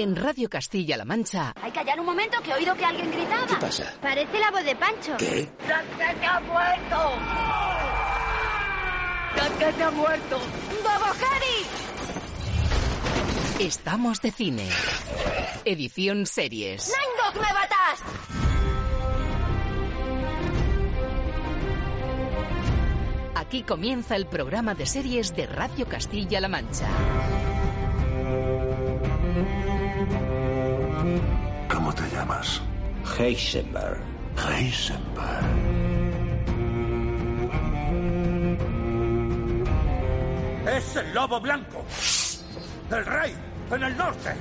en Radio Castilla-La Mancha. Hay que callar un momento que he oído que alguien gritaba. ¿Qué pasa? Parece la voz de Pancho. ¿Qué? ¡Que ha muerto! ¡Que ha muerto! ¡Bobo Estamos de cine. Edición series. ¡Nine me batas! Aquí comienza el programa de series de Radio Castilla-La Mancha. ¿Cómo te llamas? Heisenberg. Heisenberg. Es el lobo blanco. El rey en el norte.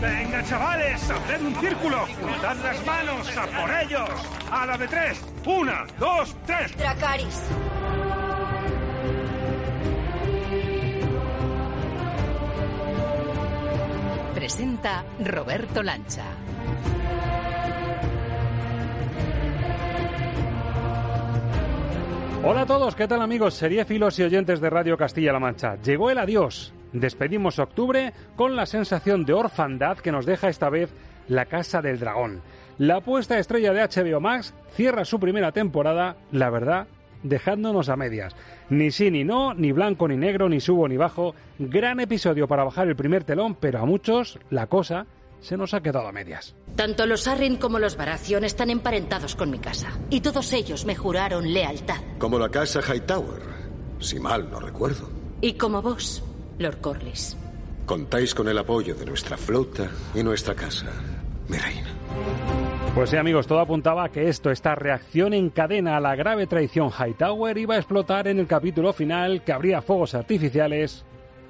Venga, chavales, haced un círculo. Dad las manos, a por ellos. A la de tres. Una, dos, tres. Dracaris. Presenta Roberto Lancha. Hola a todos, ¿qué tal amigos, seriéfilos y oyentes de Radio Castilla-La Mancha? Llegó el adiós, Despedimos octubre con la sensación de orfandad que nos deja esta vez La Casa del Dragón. La puesta estrella de HBO Max cierra su primera temporada, la verdad, dejándonos a medias. Ni sí ni no, ni blanco ni negro, ni subo ni bajo. Gran episodio para bajar el primer telón, pero a muchos la cosa se nos ha quedado a medias. Tanto los Arryn como los Baratheon están emparentados con mi casa. Y todos ellos me juraron lealtad. Como la casa Hightower, si mal no recuerdo. Y como vos. Lord Corlys. Contáis con el apoyo de nuestra flota y nuestra casa, mi reina. Pues sí, amigos, todo apuntaba a que esto, esta reacción en cadena a la grave traición Hightower, iba a explotar en el capítulo final, que habría fuegos artificiales,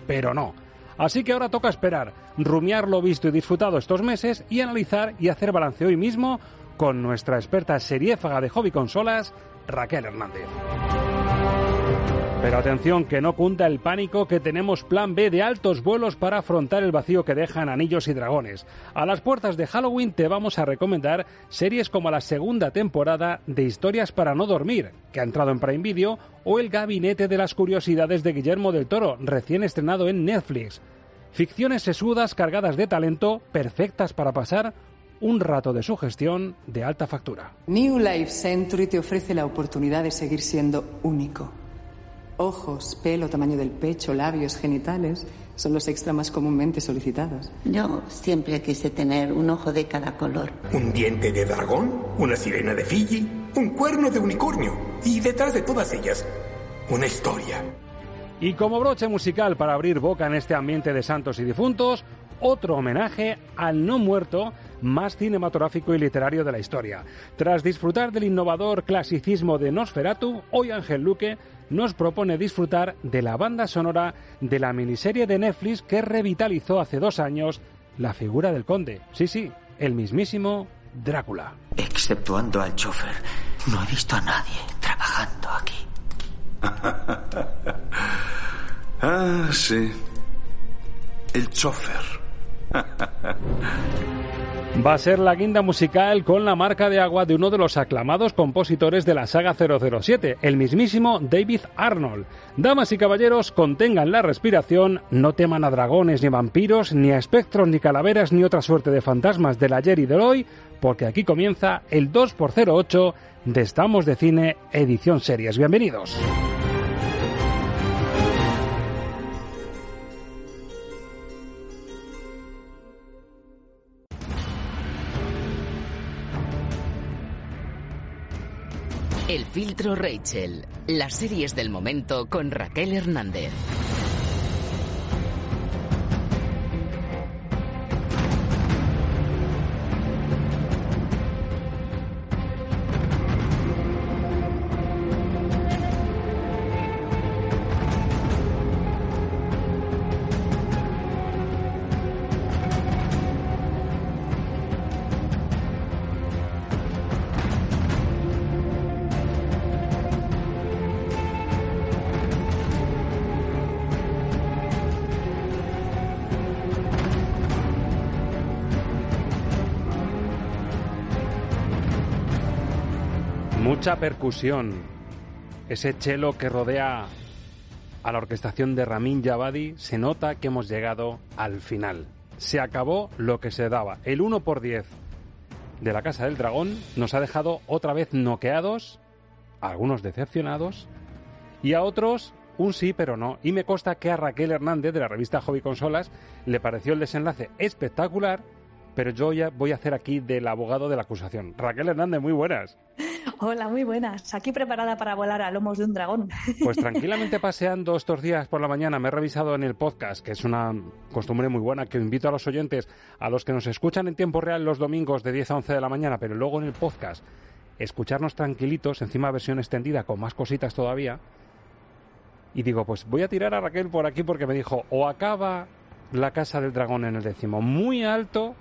pero no. Así que ahora toca esperar, rumiar lo visto y disfrutado estos meses y analizar y hacer balance hoy mismo con nuestra experta seriéfaga de hobby consolas, Raquel Hernández. Pero atención, que no cunda el pánico que tenemos plan B de altos vuelos para afrontar el vacío que dejan Anillos y Dragones. A las puertas de Halloween te vamos a recomendar series como la segunda temporada de Historias para no dormir, que ha entrado en Prime Video, o El Gabinete de las Curiosidades de Guillermo del Toro, recién estrenado en Netflix. Ficciones sesudas cargadas de talento, perfectas para pasar un rato de sugestión de alta factura. New Life Century te ofrece la oportunidad de seguir siendo único. Ojos, pelo, tamaño del pecho, labios, genitales son los extra más comúnmente solicitados. Yo siempre quise tener un ojo de cada color. Un diente de dragón, una sirena de Fiji, un cuerno de unicornio y detrás de todas ellas, una historia. Y como broche musical para abrir boca en este ambiente de santos y difuntos, otro homenaje al no muerto más cinematográfico y literario de la historia. Tras disfrutar del innovador clasicismo de Nosferatu, hoy Ángel Luque nos propone disfrutar de la banda sonora de la miniserie de Netflix que revitalizó hace dos años la figura del conde. Sí, sí, el mismísimo Drácula. Exceptuando al chofer, no he visto a nadie trabajando aquí. ah, sí. El chofer. Va a ser la guinda musical con la marca de agua de uno de los aclamados compositores de la saga 007, el mismísimo David Arnold. Damas y caballeros, contengan la respiración, no teman a dragones ni vampiros, ni a espectros ni calaveras ni otra suerte de fantasmas del ayer y del hoy, porque aquí comienza el 2x08 de Estamos de Cine Edición Series. Bienvenidos. Filtro Rachel, las series del momento con Raquel Hernández. Percusión. Ese chelo que rodea a la orquestación de Ramin Javadi, se nota que hemos llegado al final. Se acabó lo que se daba. El 1 por 10 de la Casa del Dragón nos ha dejado otra vez noqueados, a algunos decepcionados y a otros un sí pero no. Y me consta que a Raquel Hernández de la revista Hobby Consolas le pareció el desenlace espectacular, pero yo ya voy a hacer aquí del abogado de la acusación. Raquel Hernández, muy buenas. Hola, muy buenas. Aquí preparada para volar a lomos de un dragón. Pues tranquilamente paseando estos días por la mañana me he revisado en el podcast, que es una costumbre muy buena que invito a los oyentes, a los que nos escuchan en tiempo real los domingos de 10 a 11 de la mañana, pero luego en el podcast, escucharnos tranquilitos, encima versión extendida con más cositas todavía. Y digo, pues voy a tirar a Raquel por aquí porque me dijo, o acaba la casa del dragón en el décimo muy alto,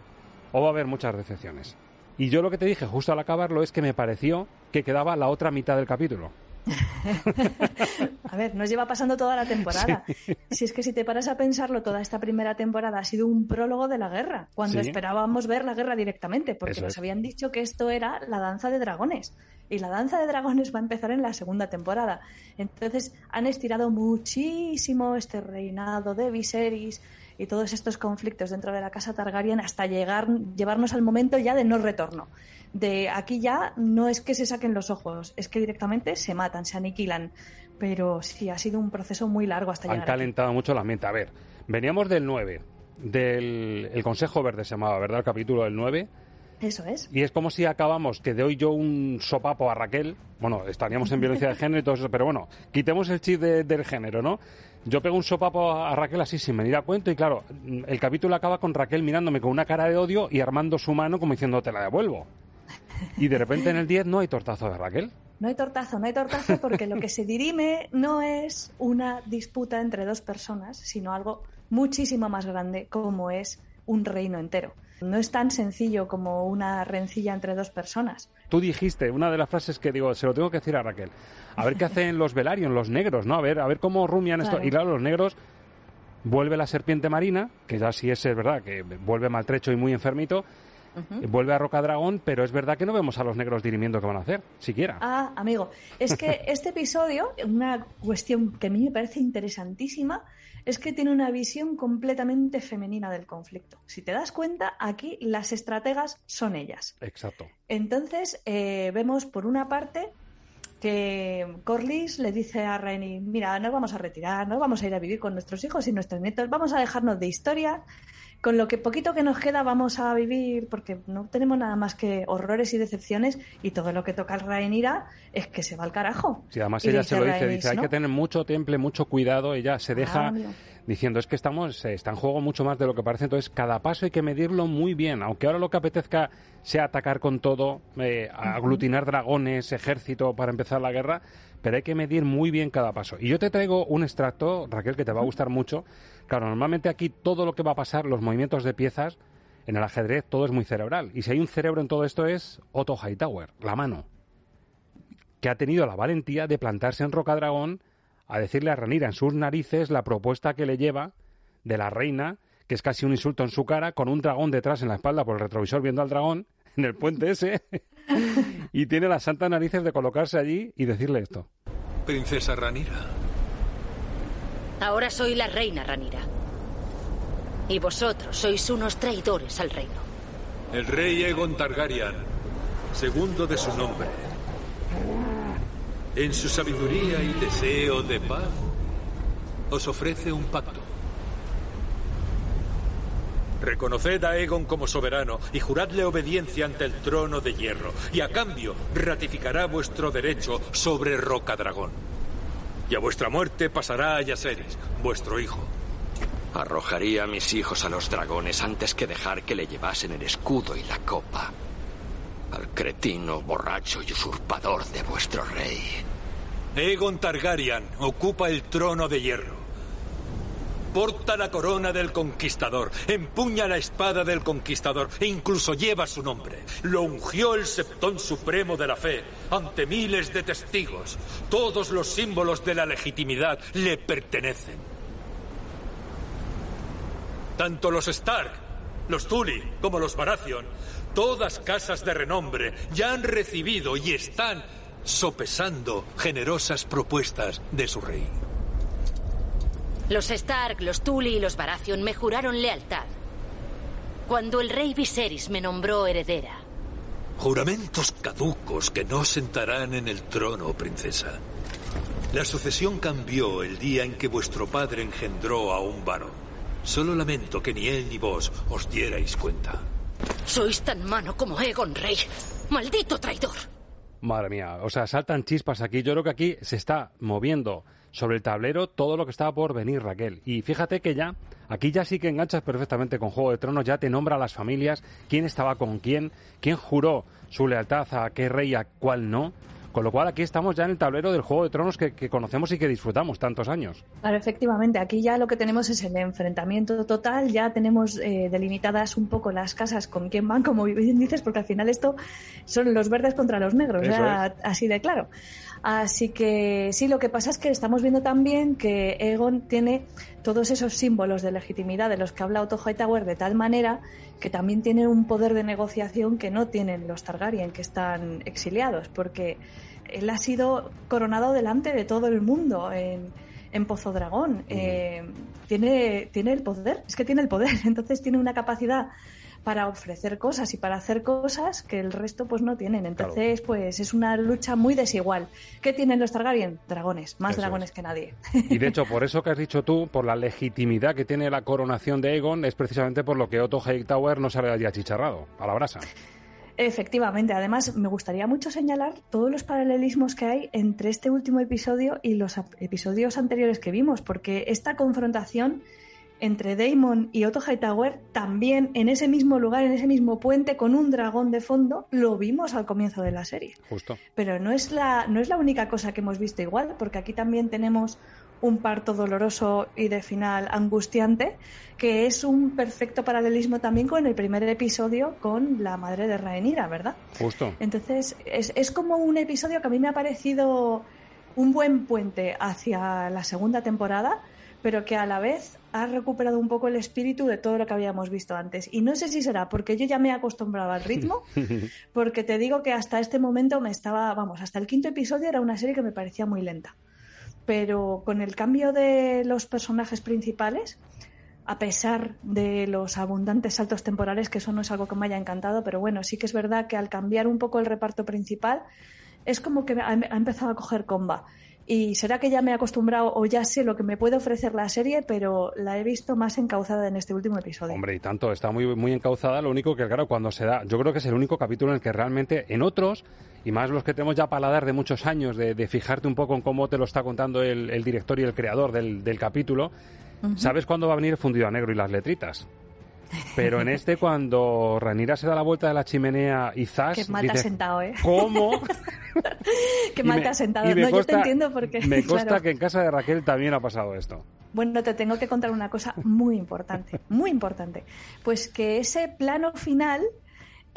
o va a haber muchas decepciones. Y yo lo que te dije justo al acabarlo es que me pareció que quedaba la otra mitad del capítulo. a ver, nos lleva pasando toda la temporada. Si es que si te paras a pensarlo, toda esta primera temporada ha sido un prólogo de la guerra, cuando esperábamos ver la guerra directamente, porque nos habían dicho que esto era la danza de dragones. Y la danza de dragones va a empezar en la segunda temporada. Entonces han estirado muchísimo este reinado de Viserys y todos estos conflictos dentro de la casa Targaryen hasta llegar, llevarnos al momento ya de no retorno. De aquí ya no es que se saquen los ojos, es que directamente se matan, se aniquilan. Pero sí, ha sido un proceso muy largo hasta llegar. Han calentado mucho la mente. A ver, veníamos del 9, del el Consejo Verde se llamaba, ¿verdad? El capítulo del 9. Eso es. Y es como si acabamos, que doy yo un sopapo a Raquel, bueno, estaríamos en violencia de género y todo eso, pero bueno, quitemos el chip del género, ¿no? Yo pego un sopapo a Raquel así sin venir a cuento y claro, el capítulo acaba con Raquel mirándome con una cara de odio y armando su mano como diciendo te la devuelvo. Y de repente en el 10 no hay tortazo de Raquel. No hay tortazo, no hay tortazo porque lo que se dirime no es una disputa entre dos personas, sino algo muchísimo más grande como es un reino entero. No es tan sencillo como una rencilla entre dos personas. Tú dijiste, una de las frases que digo, se lo tengo que decir a Raquel, a ver qué hacen los Velaryon, los negros, ¿no? A ver, a ver cómo rumian esto. Y claro, los negros vuelve la serpiente marina, que ya sí es, verdad, que vuelve maltrecho y muy enfermito, vuelve a Roca Dragón, pero es verdad que no vemos a los negros dirimiendo qué van a hacer, siquiera. Ah, amigo, es que este episodio, una cuestión que a mí me parece interesantísima, es que tiene una visión completamente femenina del conflicto. Si te das cuenta, aquí las estrategas son ellas. Exacto. Entonces, eh, vemos por una parte que Corlys le dice a Rainy, mira, nos vamos a retirar, nos vamos a ir a vivir con nuestros hijos y nuestros nietos, vamos a dejarnos de historia, con lo que poquito que nos queda vamos a vivir, porque no tenemos nada más que horrores y decepciones, y todo lo que toca al Rhaenyra es que se va al carajo. Sí, además ella se lo dice, dice, hay que tener mucho temple, mucho cuidado, ella se deja... diciendo es que estamos está en juego mucho más de lo que parece entonces cada paso hay que medirlo muy bien aunque ahora lo que apetezca sea atacar con todo eh, aglutinar dragones ejército para empezar la guerra pero hay que medir muy bien cada paso. Y yo te traigo un extracto Raquel que te va a gustar mucho. Claro, normalmente aquí todo lo que va a pasar, los movimientos de piezas, en el ajedrez todo es muy cerebral. Y si hay un cerebro en todo esto es Otto Hightower, la mano, que ha tenido la valentía de plantarse en Rocadragón a decirle a Ranira en sus narices la propuesta que le lleva de la reina, que es casi un insulto en su cara, con un dragón detrás en la espalda por el retrovisor viendo al dragón en el puente ese, y tiene las santas narices de colocarse allí y decirle esto. Princesa Ranira, Ahora soy la reina Ranira. Y vosotros sois unos traidores al reino. El rey Egon Targaryen, segundo de su nombre, en su sabiduría y deseo de paz, os ofrece un pacto. Reconoced a Egon como soberano y juradle obediencia ante el trono de hierro, y a cambio ratificará vuestro derecho sobre Rocadragón y a vuestra muerte pasará a Yaseris, vuestro hijo. Arrojaría a mis hijos a los dragones antes que dejar que le llevasen el escudo y la copa. Al cretino, borracho y usurpador de vuestro rey. Egon Targaryen ocupa el trono de hierro. Porta la corona del conquistador, empuña la espada del conquistador e incluso lleva su nombre. Lo ungió el septón supremo de la fe ante miles de testigos. Todos los símbolos de la legitimidad le pertenecen. Tanto los Stark, los Tully como los Baratheon, todas casas de renombre, ya han recibido y están sopesando generosas propuestas de su rey. Los Stark, los Tully y los Baratheon me juraron lealtad. Cuando el rey Viserys me nombró heredera. Juramentos caducos que no sentarán en el trono, princesa. La sucesión cambió el día en que vuestro padre engendró a un varón. Solo lamento que ni él ni vos os dierais cuenta. Sois tan mano como Egon Rey. ¡Maldito traidor! Madre mía, o sea, saltan chispas aquí. Yo creo que aquí se está moviendo sobre el tablero todo lo que estaba por venir, Raquel. Y fíjate que ya, aquí ya sí que enganchas perfectamente con Juego de Tronos, ya te nombra a las familias, quién estaba con quién, quién juró su lealtad a qué rey, a cuál no. Con lo cual aquí estamos ya en el tablero del Juego de Tronos que, conocemos y que disfrutamos tantos años. Claro, efectivamente, aquí ya lo que tenemos es el enfrentamiento total, ya tenemos eh, delimitadas un poco las casas con quién van, como bien dices, porque al final esto son los verdes contra los negros, así de claro. Así que sí, lo que pasa es que estamos viendo también que Egon tiene todos esos símbolos de legitimidad de los que habla Otto Hightower de tal manera que también tiene un poder de negociación que no tienen los Targaryen que están exiliados, porque él ha sido coronado delante de todo el mundo en, en Pozo Dragón. Eh, tiene, tiene el poder, es que tiene el poder, entonces tiene una capacidad para ofrecer cosas y para hacer cosas que el resto pues no tienen. Entonces, pues es una lucha muy desigual. ¿Qué tienen los Targaryen? Dragones, más dragones que nadie. Y de hecho, por eso que has dicho tú, por la legitimidad que tiene la coronación de Aegon, es precisamente por lo que Otto Hightower no sale allí achicharrado, a la brasa. Efectivamente, además me gustaría mucho señalar todos los paralelismos que hay entre este último episodio y los episodios anteriores que vimos, porque esta confrontación entre Daemon y Otto Hightower también en ese mismo lugar, en ese mismo puente, con un dragón de fondo, lo vimos al comienzo de la serie. Justo. Pero no es la, no es la única cosa que hemos visto igual, porque aquí también tenemos un parto doloroso y de final angustiante, que es un perfecto paralelismo también con el primer episodio con la madre de Rhaenyra, ¿verdad? Justo. Entonces, es, es como un episodio que a mí me ha parecido un buen puente hacia la segunda temporada, pero que a la vez ha recuperado un poco el espíritu de todo lo que habíamos visto antes. Y no sé si será porque yo ya me he acostumbrado al ritmo, porque te digo que hasta este momento me estaba, vamos, hasta el quinto episodio era una serie que me parecía muy lenta pero con el cambio de los personajes principales, a pesar de los abundantes saltos temporales, que eso no es algo que me haya encantado, pero bueno, sí que es verdad que al cambiar un poco el reparto principal, es como que ha empezado a coger comba. Y será que ya me he acostumbrado o ya sé lo que me puede ofrecer la serie, pero la he visto más encauzada en este último episodio. Hombre, y tanto, está muy, muy encauzada. Lo único que, claro, cuando se da, yo creo que es el único capítulo en el que realmente, en otros, y más los que tenemos ya paladar de muchos años, de, fijarte un poco en cómo te lo está contando el, director y el creador del, capítulo, sabes cuándo va a venir el fundido a negro y las letritas. Pero en este, cuando Ranira se da la vuelta de la chimenea y Zas. Qué mal te has sentado, ¿eh? ¿Cómo? Qué mal te has sentado. No, yo te entiendo porque. Me consta que en casa de Raquel también ha pasado esto. Bueno, te tengo que contar una cosa muy importante, muy importante. Pues que ese plano final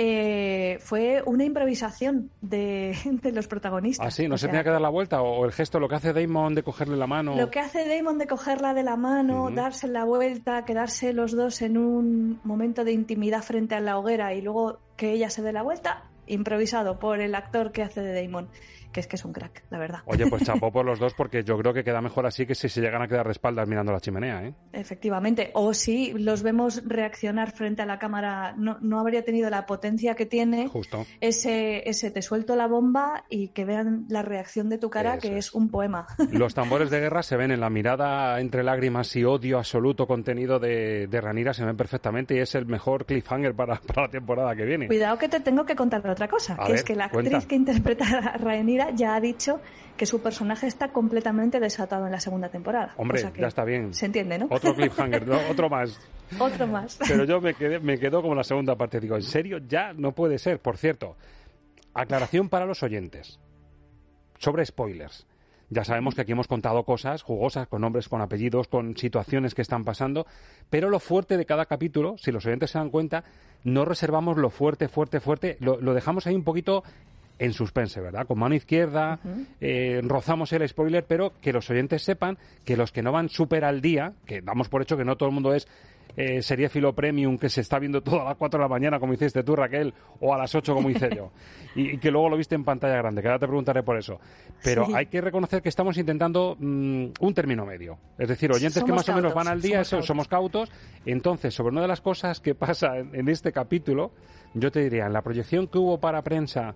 eh, fue una improvisación de, los protagonistas. ¿Ah, sí? ¿No se tenía que dar la vuelta? ¿O el gesto, lo que hace Damon de cogerle la mano? Lo que hace Damon de cogerla de la mano, darse la vuelta, quedarse los dos en un momento de intimidad frente a la hoguera y luego que ella se dé la vuelta, improvisado por el actor que hace de Damon que es que es un crack, la verdad. Oye, pues chapó por los dos porque yo creo que queda mejor así que si se llegan a quedar de espaldas mirando la chimenea, ¿eh? Efectivamente. O si los vemos reaccionar frente a la cámara, no, no habría tenido la potencia que tiene Justo. Ese, ese te suelto la bomba y que vean la reacción de tu cara, que es. un poema. Los tambores de guerra se ven en la mirada entre lágrimas y odio absoluto contenido de, de Ranira, se ven perfectamente y es el mejor cliffhanger para, la temporada que viene. Cuidado que te tengo que contar otra cosa, que es que la actriz que interpreta a Ranira ya ha dicho que su personaje está completamente desatado en la segunda temporada. Hombre, ya está bien. Se entiende, ¿no? Otro cliffhanger, otro más. otro más. Pero yo me, quedé, me quedo como la segunda parte. Digo, ¿en serio? Ya no puede ser. Por cierto, aclaración para los oyentes sobre spoilers. Ya sabemos que aquí hemos contado cosas jugosas, con nombres, con apellidos, con situaciones que están pasando, pero lo fuerte de cada capítulo, si los oyentes se dan cuenta, no reservamos lo fuerte, fuerte, fuerte, lo, lo dejamos ahí un poquito en suspense, ¿verdad? Con mano izquierda, eh, rozamos el spoiler, pero que los oyentes sepan que los que no van súper al día, que damos por hecho que no todo el mundo es eh, serie Filo Premium que se está viendo todo a las 4 de la mañana, como hiciste tú, Raquel, o a las 8, como hice yo, y, que luego lo viste en pantalla grande, que ahora te preguntaré por eso. Pero hay que reconocer que estamos intentando mm, un término medio. Es decir, oyentes que más o menos van al día, somos, cautos. Entonces, sobre una de las cosas que pasa en, este capítulo, yo te diría, en la proyección que hubo para prensa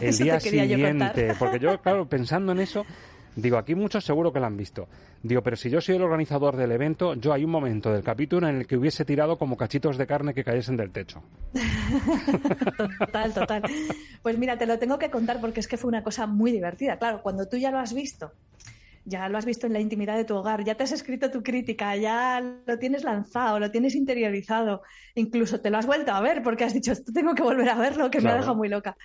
el día siguiente, porque yo, claro, pensando en eso, Digo, aquí muchos seguro que lo han visto. Digo, pero si yo soy el organizador del evento, yo hay un momento del capítulo en el que hubiese tirado como cachitos de carne que cayesen del techo. total, total. Pues mira, te lo tengo que contar porque es que fue una cosa muy divertida. Claro, cuando tú ya lo has visto, ya lo has visto en la intimidad de tu hogar, ya te has escrito tu crítica, ya lo tienes lanzado, lo tienes interiorizado, incluso te lo has vuelto a ver porque has dicho, esto tengo que volver a verlo, que me ha dejado muy loca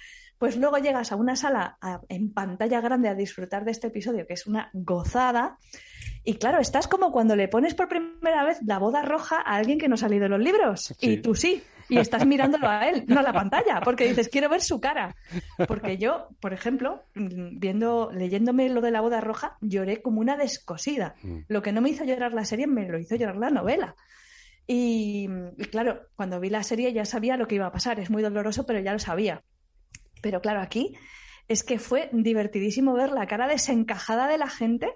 pues luego llegas a una sala en pantalla grande a disfrutar de este episodio, que es una gozada. Y claro, estás como cuando le pones por primera vez la boda roja a alguien que no ha salido de los libros. Y tú sí. Y estás mirándolo a él, no a la pantalla, porque dices, quiero ver su cara. Porque yo, por ejemplo, viendo, leyéndome lo de la boda roja, lloré como una descosida. Mm. Lo que no me hizo llorar la serie, me lo hizo llorar la novela. y, claro, cuando vi la serie ya sabía lo que iba a pasar. Es muy doloroso, pero ya lo sabía. Pero claro, aquí es que fue divertidísimo ver la cara desencajada de la gente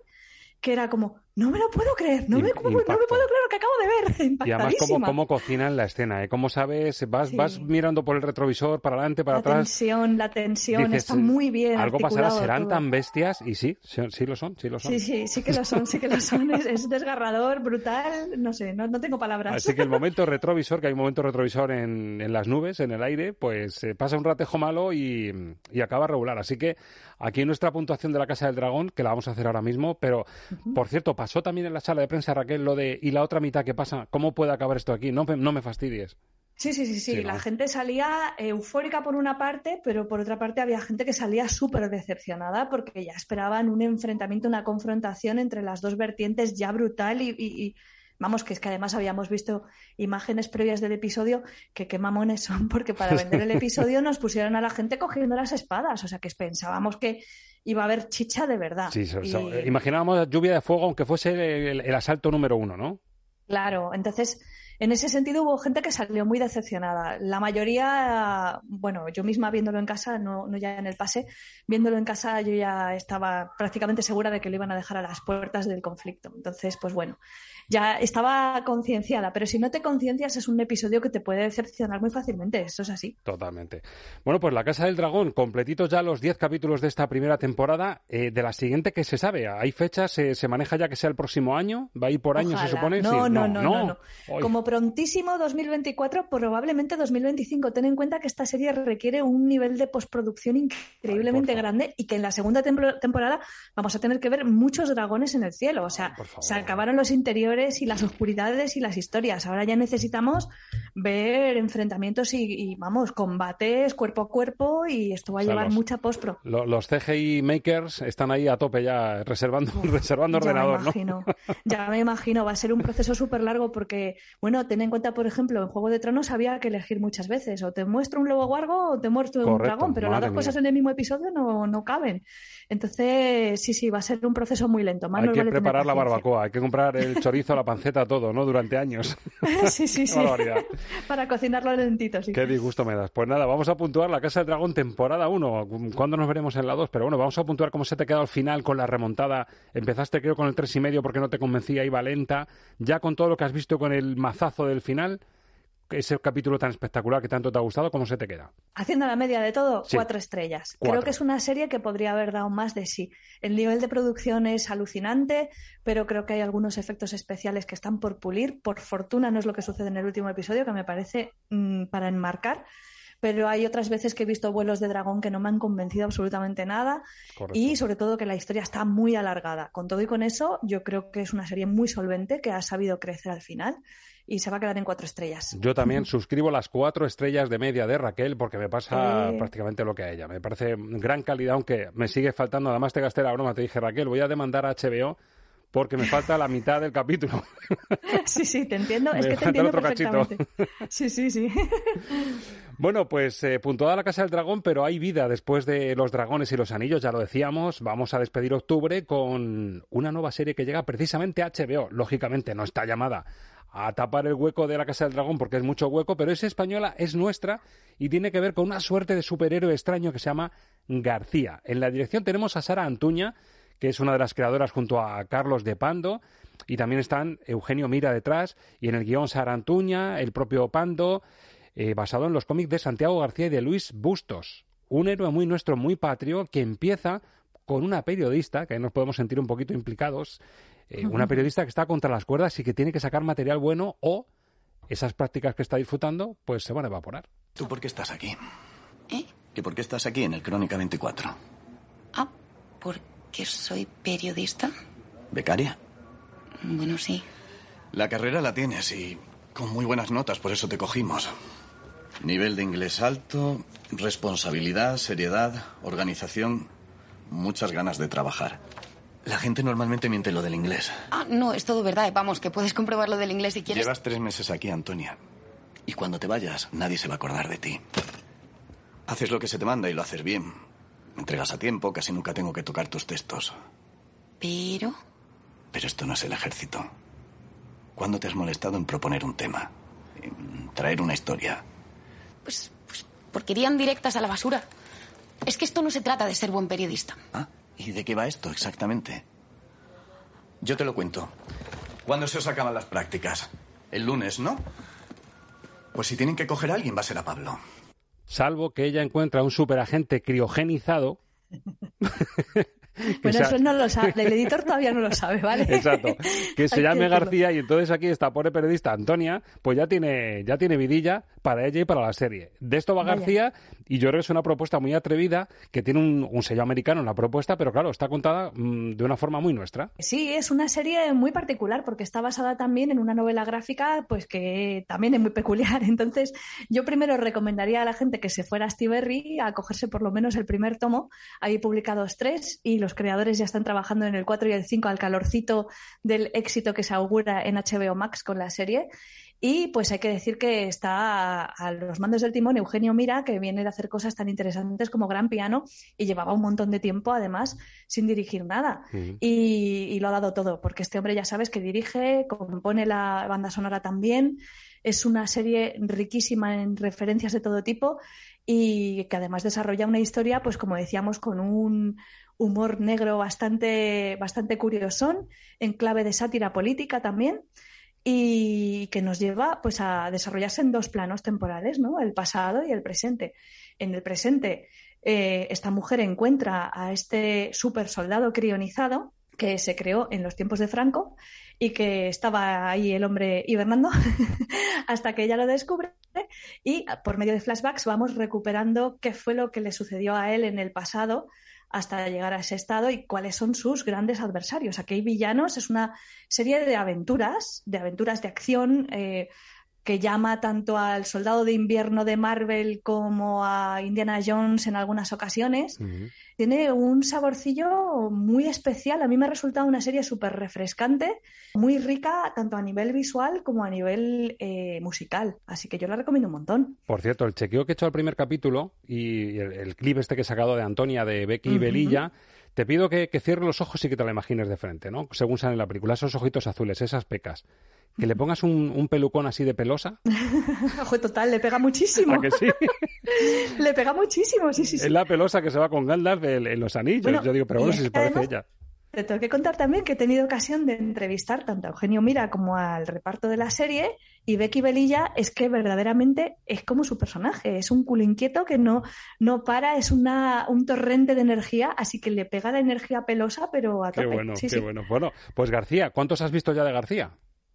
que era como, no me lo puedo creer, no, me, no me, puedo creer lo que acabo de ver. Y además cómo, cómo cocinan la escena, ¿eh? Cómo sabes, vas, vas mirando por el retrovisor, para adelante, para atrás. La tensión, la tensión, está muy bien Algo pasará, serán tan bestias, y sí, sí, lo son, sí lo son. Sí, sí, sí que lo son, sí que lo son. Es, desgarrador, brutal, no sé, no, no, tengo palabras. Así que el momento retrovisor, que hay un momento retrovisor en, en las nubes, en el aire, pues eh, pasa un ratejo malo y, y acaba regular. Así que aquí nuestra puntuación de la Casa del Dragón, que la vamos a hacer ahora mismo, pero, por cierto, pasó también en la sala de prensa, Raquel, lo de, ¿y la otra mitad qué pasa? ¿Cómo puede acabar esto aquí? No, no me fastidies. Sí, sí, sí, sí. La gente salía eufórica por una parte, pero por otra parte había gente que salía súper decepcionada porque ya esperaban un enfrentamiento, una confrontación entre las dos vertientes ya brutal y, vamos, que es que además habíamos visto imágenes previas del episodio que qué mamones son porque para vender el episodio nos pusieron a la gente cogiendo las espadas, o sea que pensábamos que iba a haber chicha de verdad. Sí, imaginábamos lluvia de fuego aunque fuese el, asalto número uno, ¿no? Claro, entonces en ese sentido hubo gente que salió muy decepcionada. La mayoría, bueno, yo misma viéndolo en casa, no, no, ya en el pase, viéndolo en casa yo ya estaba prácticamente segura de que lo iban a dejar a las puertas del conflicto. Entonces, pues bueno, ya estaba concienciada, pero si no te conciencias es un episodio que te puede decepcionar muy fácilmente, eso es así. Totalmente. Bueno, pues La Casa del Dragón, completitos ya los 10 capítulos de esta primera temporada, eh, de la siguiente que se sabe, ¿hay fechas? ¿Se maneja ya que sea el próximo año? ¿Va a ir por año, se supone? No, no, no, no, Como prontísimo 2024, probablemente 2025. Ten en cuenta que esta serie requiere un nivel de postproducción increíblemente grande y que en la segunda temporada vamos a tener que ver muchos dragones en el cielo. O sea, se acabaron los interiores y las oscuridades y las historias. Ahora ya necesitamos ver enfrentamientos y, vamos, combates cuerpo a cuerpo y esto va a llevar mucha postpro. los CGI makers están ahí a tope ya reservando, reservando ordenador, ya me imagino, Ya me imagino, va a ser un proceso súper largo porque, bueno, ten en cuenta, por ejemplo, en Juego de Tronos había que elegir muchas veces, o te muestro un lobo guargo o te muestro un dragón, pero las dos cosas en el mismo episodio no, no caben. Entonces, sí, sí, va a ser un proceso muy lento. hay que preparar la barbacoa, hay que comprar el chorizo, la panceta, todo, ¿no? Durante años. sí, sí, sí. Para cocinarlo lentito, sí. Qué disgusto me das. Pues nada, vamos a puntuar la Casa del Dragón temporada 1. ¿Cuándo nos veremos en la 2? Pero bueno, vamos a puntuar cómo se te ha quedado al final con la remontada. Empezaste creo con el tres y medio porque no te convencía, iba lenta. Ya con todo lo que has visto con el mazazo del final, ese capítulo tan espectacular que tanto te ha gustado, ¿cómo se te queda? Haciendo la media de todo, cuatro estrellas. Creo que es una serie que podría haber dado más de sí. El nivel de producción es alucinante, pero creo que hay algunos efectos especiales que están por pulir. Por fortuna no es lo que sucede en el último episodio, que me parece mm, para enmarcar pero hay otras veces que he visto vuelos de dragón que no me han convencido absolutamente nada y sobre todo que la historia está muy alargada. Con todo y con eso, yo creo que es una serie muy solvente que ha sabido crecer al final y se va a quedar en cuatro estrellas. Yo también suscribo las cuatro estrellas de media de Raquel porque me pasa prácticamente lo que a ella. Me parece gran calidad, aunque me sigue faltando. Además, te gasté la broma, te dije, Raquel, voy a demandar a HBO porque me falta la mitad del capítulo. Sí, sí, te entiendo. es que te entiendo perfectamente. Sí, sí, sí. Bueno, pues eh, puntuada la Casa del Dragón, pero hay vida después de Los Dragones y los Anillos, ya lo decíamos. Vamos a despedir octubre con una nueva serie que llega precisamente a HBO. Lógicamente no está llamada a tapar el hueco de la Casa del Dragón porque es mucho hueco, pero es española, es nuestra y tiene que ver con una suerte de superhéroe extraño que se llama García. En la dirección tenemos a Sara Antuña, que es una de las creadoras junto a Carlos de Pando, y también están Eugenio Mira detrás, y en el guion Sara Antuña, el propio Pando, eh, basado en los cómics de Santiago García y de Luis Bustos. Un héroe muy nuestro, muy patrio, que empieza con una periodista, que nos podemos sentir un poquito implicados, eh, una periodista que está contra las cuerdas y que tiene que sacar material bueno o esas prácticas que está disfrutando pues se van a evaporar. ¿Tú por qué estás aquí? ¿Eh? ¿Y por qué estás aquí en el Crónica 24? Ah, porque soy periodista. ¿Becaria? Bueno, sí. La carrera la tienes y con muy buenas notas, por eso te cogimos. Nivel de inglés alto, responsabilidad, seriedad, organización, muchas ganas de trabajar. La gente normalmente miente lo del inglés. Ah, no, es todo verdad. Vamos, que puedes comprobar lo del inglés si quieres. Llevas tres meses aquí, Antonia. Y cuando te vayas, nadie se va a acordar de ti. Haces lo que se te manda y lo haces bien. Me entregas a tiempo, casi nunca tengo que tocar tus textos. Pero... Pero esto no es el ejército. ¿Cuándo te has molestado en proponer un tema? En traer una historia. Pues, pues porque irían directas a la basura. Es que esto no se trata de ser buen periodista. ¿Ah? ¿Y de qué va esto exactamente? Yo te lo cuento. ¿Cuándo se os acaban las prácticas? El lunes, ¿no? Pues si tienen que coger a alguien, va a ser a Pablo. Salvo que ella encuentra a un superagente criogenizado Bueno, eso no lo sabe, el editor todavía no lo sabe, ¿vale? Exacto. Que se llame García y entonces aquí esta pobre periodista Antonia, pues ya tiene, ya tiene vidilla para ella y para la serie. De esto va García y yo creo que es una propuesta muy atrevida que tiene un, sello americano en la propuesta, pero claro, está contada mm, de una forma muy nuestra. Sí, es una serie muy particular porque está basada también en una novela gráfica pues que también es muy peculiar. Entonces, yo primero recomendaría a la gente que se fuera a Stiberry a cogerse por lo menos el primer tomo. Hay publicados tres y los creadores ya están trabajando en el 4 y el 5 al calorcito del éxito que se augura en HBO Max con la serie. Y pues hay que decir que está a, los mandos del timón Eugenio Mira, que viene de hacer cosas tan interesantes como Gran Piano y llevaba un montón de tiempo además sin dirigir nada. y, y, lo ha dado todo, porque este hombre ya sabes que dirige, compone la banda sonora también. Es una serie riquísima en referencias de todo tipo y que además desarrolla una historia, pues como decíamos, con un humor negro bastante, bastante curiosón, en clave de sátira política también, y que nos lleva pues a desarrollarse en dos planos temporales, ¿no? El pasado y el presente. En el presente, eh, esta mujer encuentra a este super soldado crionizado que se creó en los tiempos de Franco y que estaba ahí el hombre hibernando hasta que ella lo descubre y por medio de flashbacks vamos recuperando qué fue lo que le sucedió a él en el pasado hasta llegar a ese estado y cuáles son sus grandes adversarios. Aquí villanos, es una serie de aventuras, de aventuras de acción. Eh, que llama tanto al Soldado de Invierno de Marvel como a Indiana Jones en algunas ocasiones. Tiene un saborcillo muy especial. A mí me ha resultado una serie súper refrescante, muy rica tanto a nivel visual como a nivel eh, musical. Así que yo la recomiendo un montón. Por cierto, el chequeo que he hecho al primer capítulo y el, clip este que he sacado de Antonia de Becky y Belilla te pido que, que cierres los ojos y que te la imagines de frente, ¿no? Según sale en la película, esos ojitos azules, esas pecas. Que le pongas un, pelucón así de pelosa. Ojo, total, le pega muchísimo. ¿A que sí? le pega muchísimo, sí, sí, sí. Es la pelosa que se va con Gandalf en, los anillos. Yo digo, pero bueno, si se parece a ella. Te tengo que contar también que he tenido ocasión de entrevistar tanto a Eugenio Mira como al reparto de la serie y Becky Belilla es que verdaderamente es como su personaje, es un culo inquieto que no, no para, es una, un torrente de energía, así que le pega la energía pelosa, pero a tope. Qué bueno, qué bueno. Bueno, pues García, ¿cuántos has visto ya de García?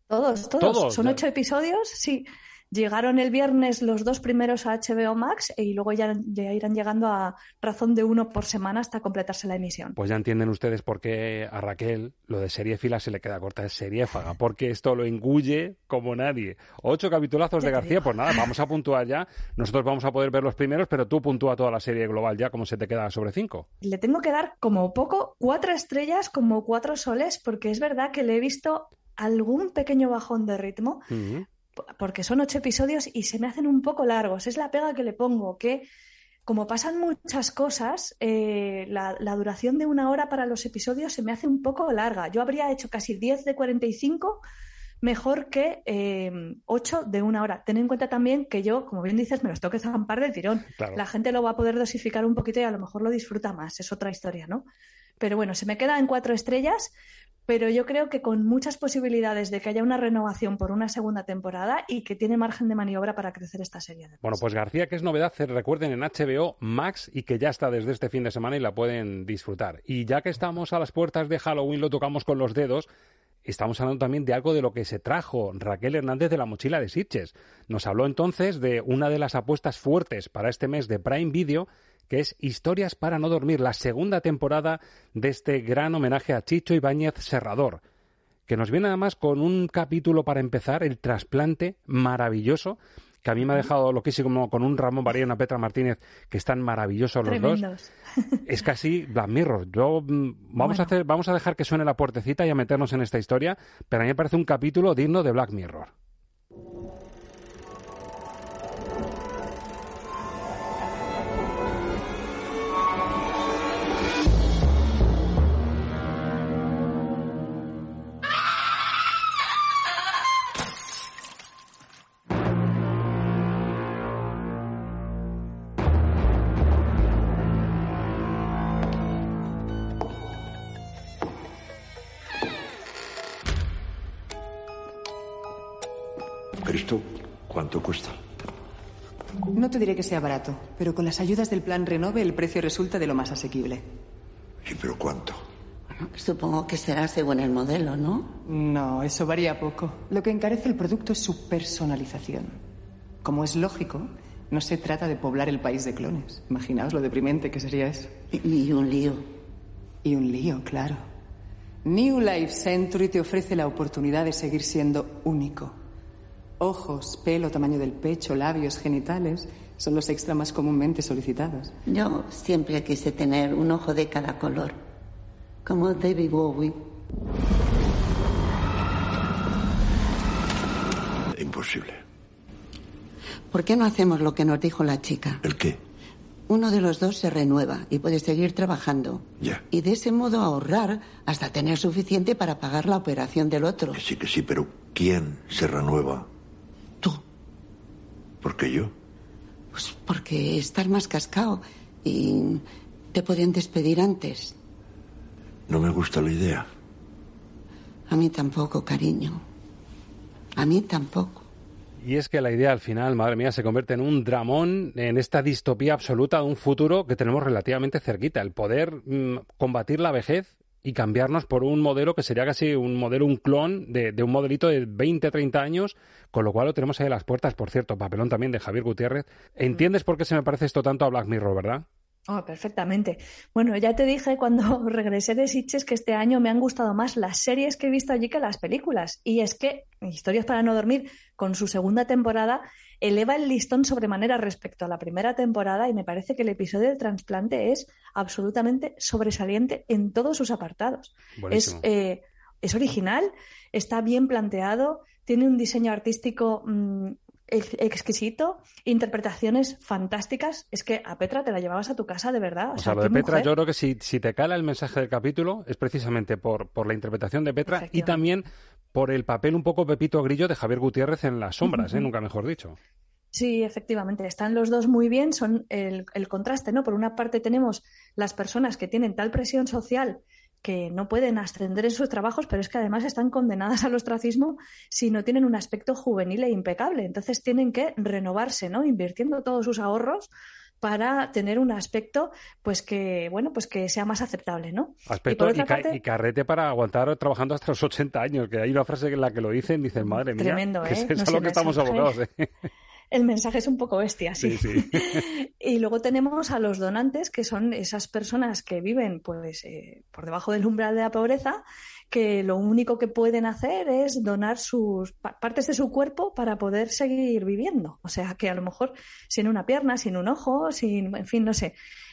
Todos, todos. Son ocho episodios, sí. Llegaron el viernes los dos primeros a HBO Max y luego ya, irán llegando a razón de uno por semana hasta completarse la emisión. Pues ya entienden ustedes por qué a Raquel lo de serie fila se le queda corta, es seriéfaga, porque esto lo engulle como nadie. Ocho capitulazos de García, pues nada, vamos a puntuar ya. Nosotros vamos a poder ver los primeros, pero tú puntúa toda la serie global ya, como se te queda sobre cinco. Le tengo que dar como poco cuatro estrellas, como cuatro soles, porque es verdad que le he visto algún pequeño bajón de ritmo, porque son ocho episodios y se me hacen un poco largos. Es la pega que le pongo, que como pasan muchas cosas, eh, la, duración de una hora para los episodios se me hace un poco larga. Yo habría hecho casi 10 de 45, mejor que eh, ocho de una hora. Ten en cuenta también que yo, como bien dices, me los tengo que zampar del tirón. La gente lo va a poder dosificar un poquito y a lo mejor lo disfruta más. Es otra historia, ¿no? Pero bueno, se me queda en cuatro estrellas pero yo creo que con muchas posibilidades de que haya una renovación por una segunda temporada y que tiene margen de maniobra para crecer esta serie. Bueno, pues García, que es novedad, recuerden en HBO Max y que ya está desde este fin de semana y la pueden disfrutar. Y ya que estamos a las puertas de Halloween, lo tocamos con los dedos. Estamos hablando también de algo de lo que se trajo Raquel Hernández de la mochila de Sitches. Nos habló entonces de una de las apuestas fuertes para este mes de Prime Video que es Historias para no dormir, la segunda temporada de este gran homenaje a Chicho Ibáñez Serrador, que nos viene además con un capítulo para empezar, el trasplante maravilloso, que a mí me ha dejado loquísimo con un Ramón Varía y una Petra Martínez, que están maravillosos los dos. Es casi Black Mirror. Yo, mm, vamos, a hacer, vamos a dejar que suene la puertecita y a meternos en esta historia, pero a mí me parece un capítulo digno de Black Mirror. Que sea barato, pero con las ayudas del plan Renove el precio resulta de lo más asequible. ¿Y pero cuánto? supongo que será según el modelo, ¿no? No, eso varía poco. Lo que encarece el producto es su personalización. Como es lógico, no se trata de poblar el país de clones. Imaginaos lo deprimente que sería eso. Y, un lío. Y un lío, claro. New Life Century te ofrece la oportunidad de seguir siendo único Ojos, pelo, tamaño del pecho, labios, genitales son los extras más comúnmente solicitados. Yo siempre quise tener un ojo de cada color, como David Bowie. Imposible. ¿Por qué no hacemos lo que nos dijo la chica? ¿El qué? Uno de los dos se renueva y puede seguir trabajando. Ya. Y de ese modo ahorrar hasta tener suficiente para pagar la operación del otro. sí, que sí, pero ¿quién se renueva? ¿Por qué yo? Pues porque estás más cascado y te podían despedir antes. No me gusta la idea. A mí tampoco, cariño. A mí tampoco. Y es que la idea al final, madre mía, se convierte en un dramón, en esta distopía absoluta de un futuro que tenemos relativamente cerquita. El poder mm, combatir la vejez y cambiarnos por un modelo que sería casi un modelo, un clon de, un modelito de 20, 30 años, con lo cual lo tenemos ahí a las puertas, por cierto, papelón también de Javier Gutiérrez. ¿Entiendes por qué se me parece esto tanto a Black Mirror, verdad? Oh, perfectamente. Bueno, ya te dije cuando regresé de Sitges que este año me han gustado más las series que he visto allí que las películas. Y es que Historias para no dormir, con su segunda temporada, eleva el listón sobremanera respecto a la primera temporada y me parece que el episodio del trasplante es absolutamente sobresaliente en todos sus apartados. Es, eh, es, original, está bien planteado, tiene un diseño artístico mm, exquisito, interpretaciones fantásticas. Es que a Petra te la llevabas a tu casa de verdad. O, sea, lo de Petra, yo creo que si, si, te cala el mensaje del capítulo es precisamente por, por la interpretación de Petra y también por el papel un poco Pepito Grillo de Javier Gutiérrez en las sombras, ¿eh? nunca mejor dicho. Sí, efectivamente, están los dos muy bien, son el, el, contraste, ¿no? Por una parte tenemos las personas que tienen tal presión social que no pueden ascender en sus trabajos, pero es que además están condenadas al ostracismo si no tienen un aspecto juvenil e impecable. Entonces tienen que renovarse, ¿no? Invirtiendo todos sus ahorros para tener un aspecto pues que bueno pues que sea más aceptable no aspecto y, carrete para aguantar trabajando hasta los 80 años que hay una frase en la que lo dicen dicen madre mía tremendo ¿eh? es lo que estamos abocados ¿eh? el mensaje es un poco bestia, sí. y luego tenemos a los donantes, que son esas personas que viven pues eh, por debajo del umbral de la pobreza, que lo único que pueden hacer es donar sus partes de su cuerpo para poder seguir viviendo. O sea, que a lo mejor sin una pierna, sin un ojo, sin, en fin, no sé.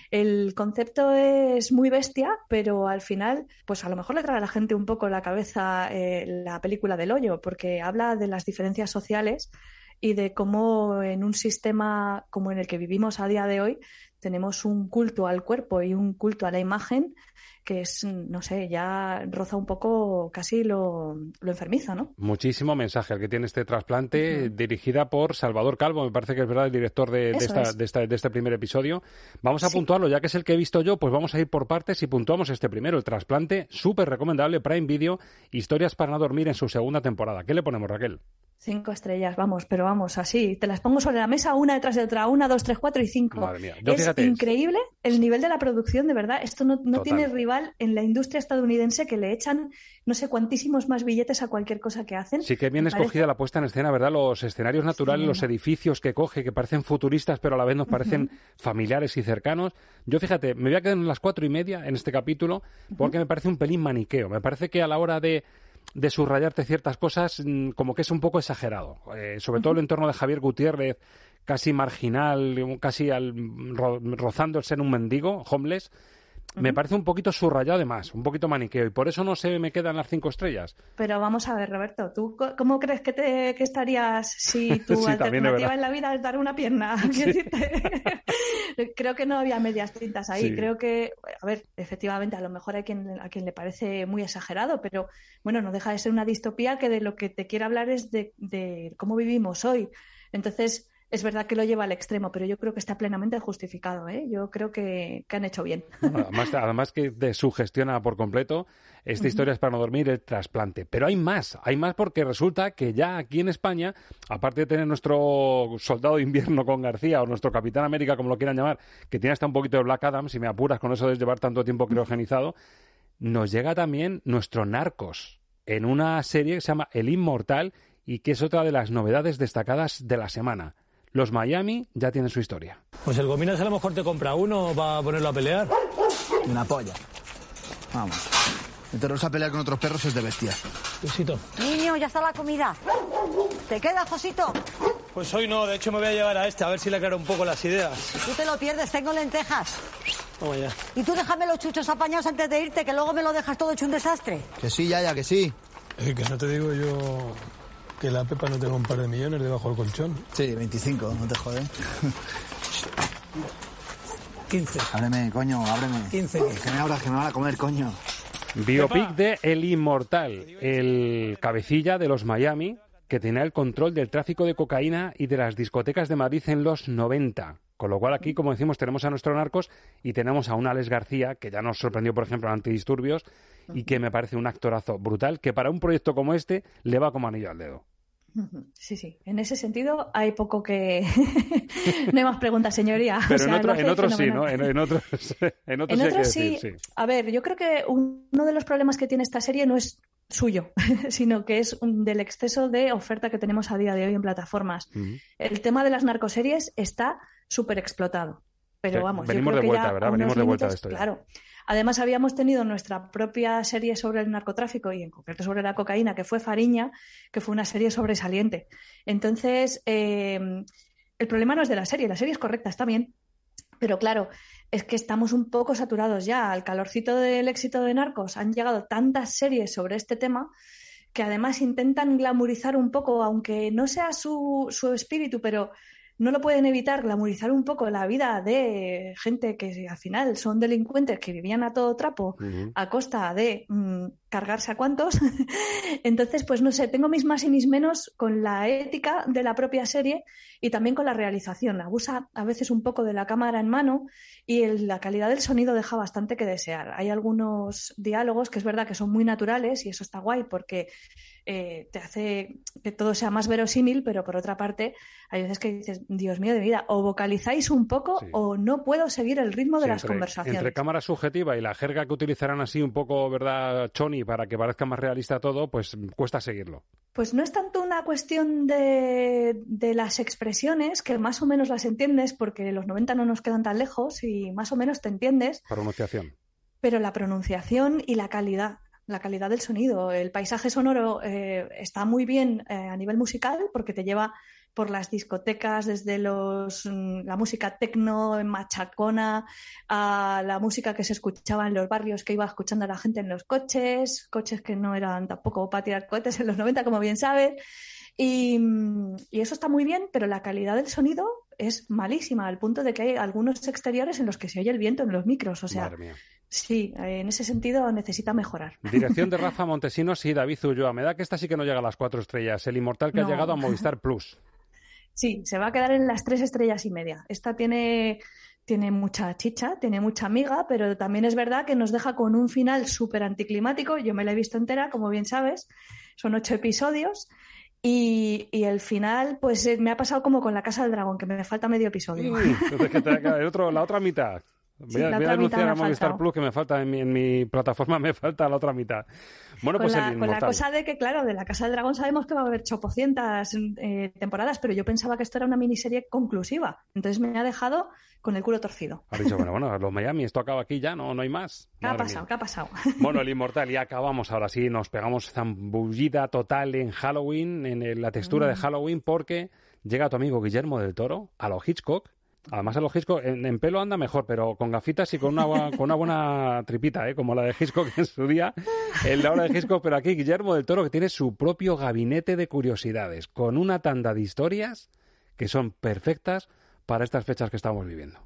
El concepto es muy bestia, pero al final, pues a lo mejor le trae a la gente un poco la cabeza eh, la película del hoyo, porque habla de las diferencias sociales y de cómo en un sistema como en el que vivimos a día de hoy tenemos un culto al cuerpo y un culto a la imagen que es, no sé, ya roza un poco casi lo, lo enfermizo, ¿no? Muchísimo mensaje el que tiene este trasplante, dirigida por Salvador Calvo, me parece que es verdad el director de, esta, de, esta, de, este primer episodio. Vamos a puntuarlo, ya que es el que he visto yo, pues vamos a ir por partes y puntuamos este primero, el trasplante, súper recomendable, Prime Video, Historias para no dormir en su segunda temporada. ¿Qué le ponemos, Raquel? Cinco estrellas, vamos, pero vamos, así, te las pongo sobre la mesa una detrás de otra, una, dos, tres, cuatro y cinco. Madre mía. es increíble el nivel de la producción, de verdad. Esto no, no tiene rival en la industria estadounidense que le echan no sé cuantísimos más billetes a cualquier cosa que hacen. Sí que bien escogida la puesta en escena, ¿verdad? Los escenarios naturales, los edificios que coge, que parecen futuristas, pero a la vez nos parecen familiares y cercanos. Yo, fíjate, me voy a quedar en las cuatro y media en este capítulo porque me parece un pelín maniqueo. Me parece que a la hora de de subrayarte ciertas cosas mm, como que es un poco exagerado. Eh, sobre todo el entorno de Javier Gutiérrez, casi marginal, casi al, rozando el ser un mendigo, homeless, me parece un poquito subrayado de más, un poquito maniqueo, y por eso no se me quedan las cinco estrellas. Pero vamos a ver, Roberto, ¿tú cómo crees que, te, que estarías si tu alternativa en la vida es dar una pierna? Creo que no había medias tintas ahí. Creo que, a ver, efectivamente, a lo mejor hay quien, a quien le parece muy exagerado, pero bueno, no deja de ser una distopía que de lo que te quiere hablar es de, de cómo vivimos hoy. Entonces, es verdad que lo lleva al extremo, pero yo creo que está plenamente justificado. ¿eh? Yo creo que, han hecho bien. además, además que te sugestiona por completo, esta historia es para no dormir, el trasplante. Pero hay más, hay más porque resulta que ya aquí en España, aparte de tener nuestro soldado de invierno con García o nuestro Capitán América, como lo quieran llamar, que tiene hasta un poquito de Black Adam, si me apuras con eso de llevar tanto tiempo criogenizado, nos llega también nuestro Narcos en una serie que se llama El Inmortal y que es otra de las novedades destacadas de la semana. Los Miami ya tienen su historia. Pues el Gominas a lo mejor te compra uno va a ponerlo a pelear. Una polla. Vamos. Meterlos a pelear con otros perros es de bestia. Josito. Niño, ya está la comida. ¿Te queda, Josito? Pues hoy no, de hecho me voy a llevar a este, a ver si le aclaro un poco las ideas. Tú te lo pierdes, tengo lentejas. Vamos ya. Y tú déjame los chuchos apañados antes de irte, que luego me lo dejas todo hecho un desastre. Que sí, ya, ya, que sí. Eh, que no te digo yo que la Pepa no tenga un par de millones debajo del colchón. Sí, 25, no te jode. 15. Ábreme, coño, ábreme. 15. Que me abras, que me van a comer, coño. Biopic de El Inmortal, el cabecilla de los Miami, que tenía el control del tráfico de cocaína y de las discotecas de Madrid en los 90. Con lo cual aquí, como decimos, tenemos a nuestros narcos y tenemos a un Alex García, que ya nos sorprendió, por ejemplo, en Antidisturbios, y que me parece un actorazo brutal, que para un proyecto como este le va como anillo al dedo. Sí, sí. En ese sentido hay poco que... no hay más preguntas, señoría. Pero en, otros sí, ¿no? En, otros, en otros, sí, sí. A ver, yo creo que uno de los problemas que tiene esta serie no es suyo, sino que es un, del exceso de oferta que tenemos a día de hoy en plataformas. El tema de las narcoseries está súper explotado. Pero vamos, venimos de vuelta, ¿verdad? Venimos de vuelta de esto. Claro. Además, habíamos tenido nuestra propia serie sobre el narcotráfico y en concreto sobre la cocaína, que fue Fariña, que fue una serie sobresaliente. Entonces, em, el problema no es de la serie, la serie es correcta, está bien. Pero claro, es que estamos un poco saturados ya. Al calorcito del éxito de Narcos han llegado tantas series sobre este tema que además intentan glamorizar un poco, aunque no sea su, su espíritu, pero no lo pueden evitar glamorizar un poco la vida de gente que al final son delincuentes que vivían a todo trapo a costa de mm, cargarse a cuantos. Entonces, pues no sé, tengo mis más y mis menos con la ética de la propia serie y también con la realización. Abusa a veces un poco de la cámara en mano y la calidad del sonido deja bastante que desear. Hay algunos diálogos que es verdad que son muy naturales y eso está guay porque eh, te hace que todo sea más verosímil, pero por otra parte, hay veces que dices, Dios mío de vida, o vocalizáis un poco o no puedo seguir el ritmo de las conversaciones. Entre cámara subjetiva y la jerga que utilizarán así un poco, ¿verdad, Choni, para que parezca más realista todo, pues cuesta seguirlo. Pues no es tanto una cuestión de, de, las expresiones, que más o menos las entiendes, porque los 90 no nos quedan tan lejos y más o menos te entiendes. Pronunciación. Pero la pronunciación y la calidad la calidad del sonido. El paisaje sonoro eh, está muy bien eh, a nivel musical porque te lleva por las discotecas, desde los, mm, la música tecno, machacona, a la música que se escuchaba en los barrios que iba escuchando la gente en los coches, coches que no eran tampoco para tirar cohetes en los 90, como bien sabes. Mm, y eso está muy bien, pero la calidad del sonido es malísima, al punto de que hay algunos exteriores en los que se oye el viento en los micros. O sea, sí, en ese sentido necesita mejorar. Dirección de Rafa Montesinos y David Ulloa. Me da que esta sí que no llega a las cuatro estrellas. El inmortal que ha llegado a Movistar Plus. Sí, se va a quedar en las tres estrellas y media. Esta tiene, tiene mucha chicha, tiene mucha amiga, pero también es verdad que nos deja con un final súper anticlimático. Yo me la he visto entera, como bien sabes. Son ocho episodios. Y, el final, pues eh, me ha pasado como con la Casa del Dragón, que me falta medio episodio. la otra mitad. Voy, a, denunciar a Movistar Plus que me falta en mi, plataforma, me falta la otra mitad. Bueno, con pues la, Con la cosa de que, claro, de la Casa del Dragón sabemos que va a haber chopocientas eh, temporadas, pero yo pensaba que esto era una miniserie conclusiva. Entonces me ha dejado con el culo torcido. Ha dicho, bueno, bueno, los Miami, esto acaba aquí ya, no, no hay más. ¿Qué ha pasado? ¿Qué ha pasado? Bueno, el Inmortal, y acabamos ahora sí, nos pegamos zambullida total en Halloween, en la textura de mm. Halloween, porque llega tu amigo Guillermo del Toro a lo Hitchcock Además, el Hitchcock en, pelo anda mejor, pero con gafitas y con una, con una buena tripita, ¿eh? como la de Hitchcock en su día, en la hora de Hitchcock. Pero aquí Guillermo del Toro, que tiene su propio gabinete de curiosidades, con una tanda de historias que son perfectas para estas fechas que estamos viviendo.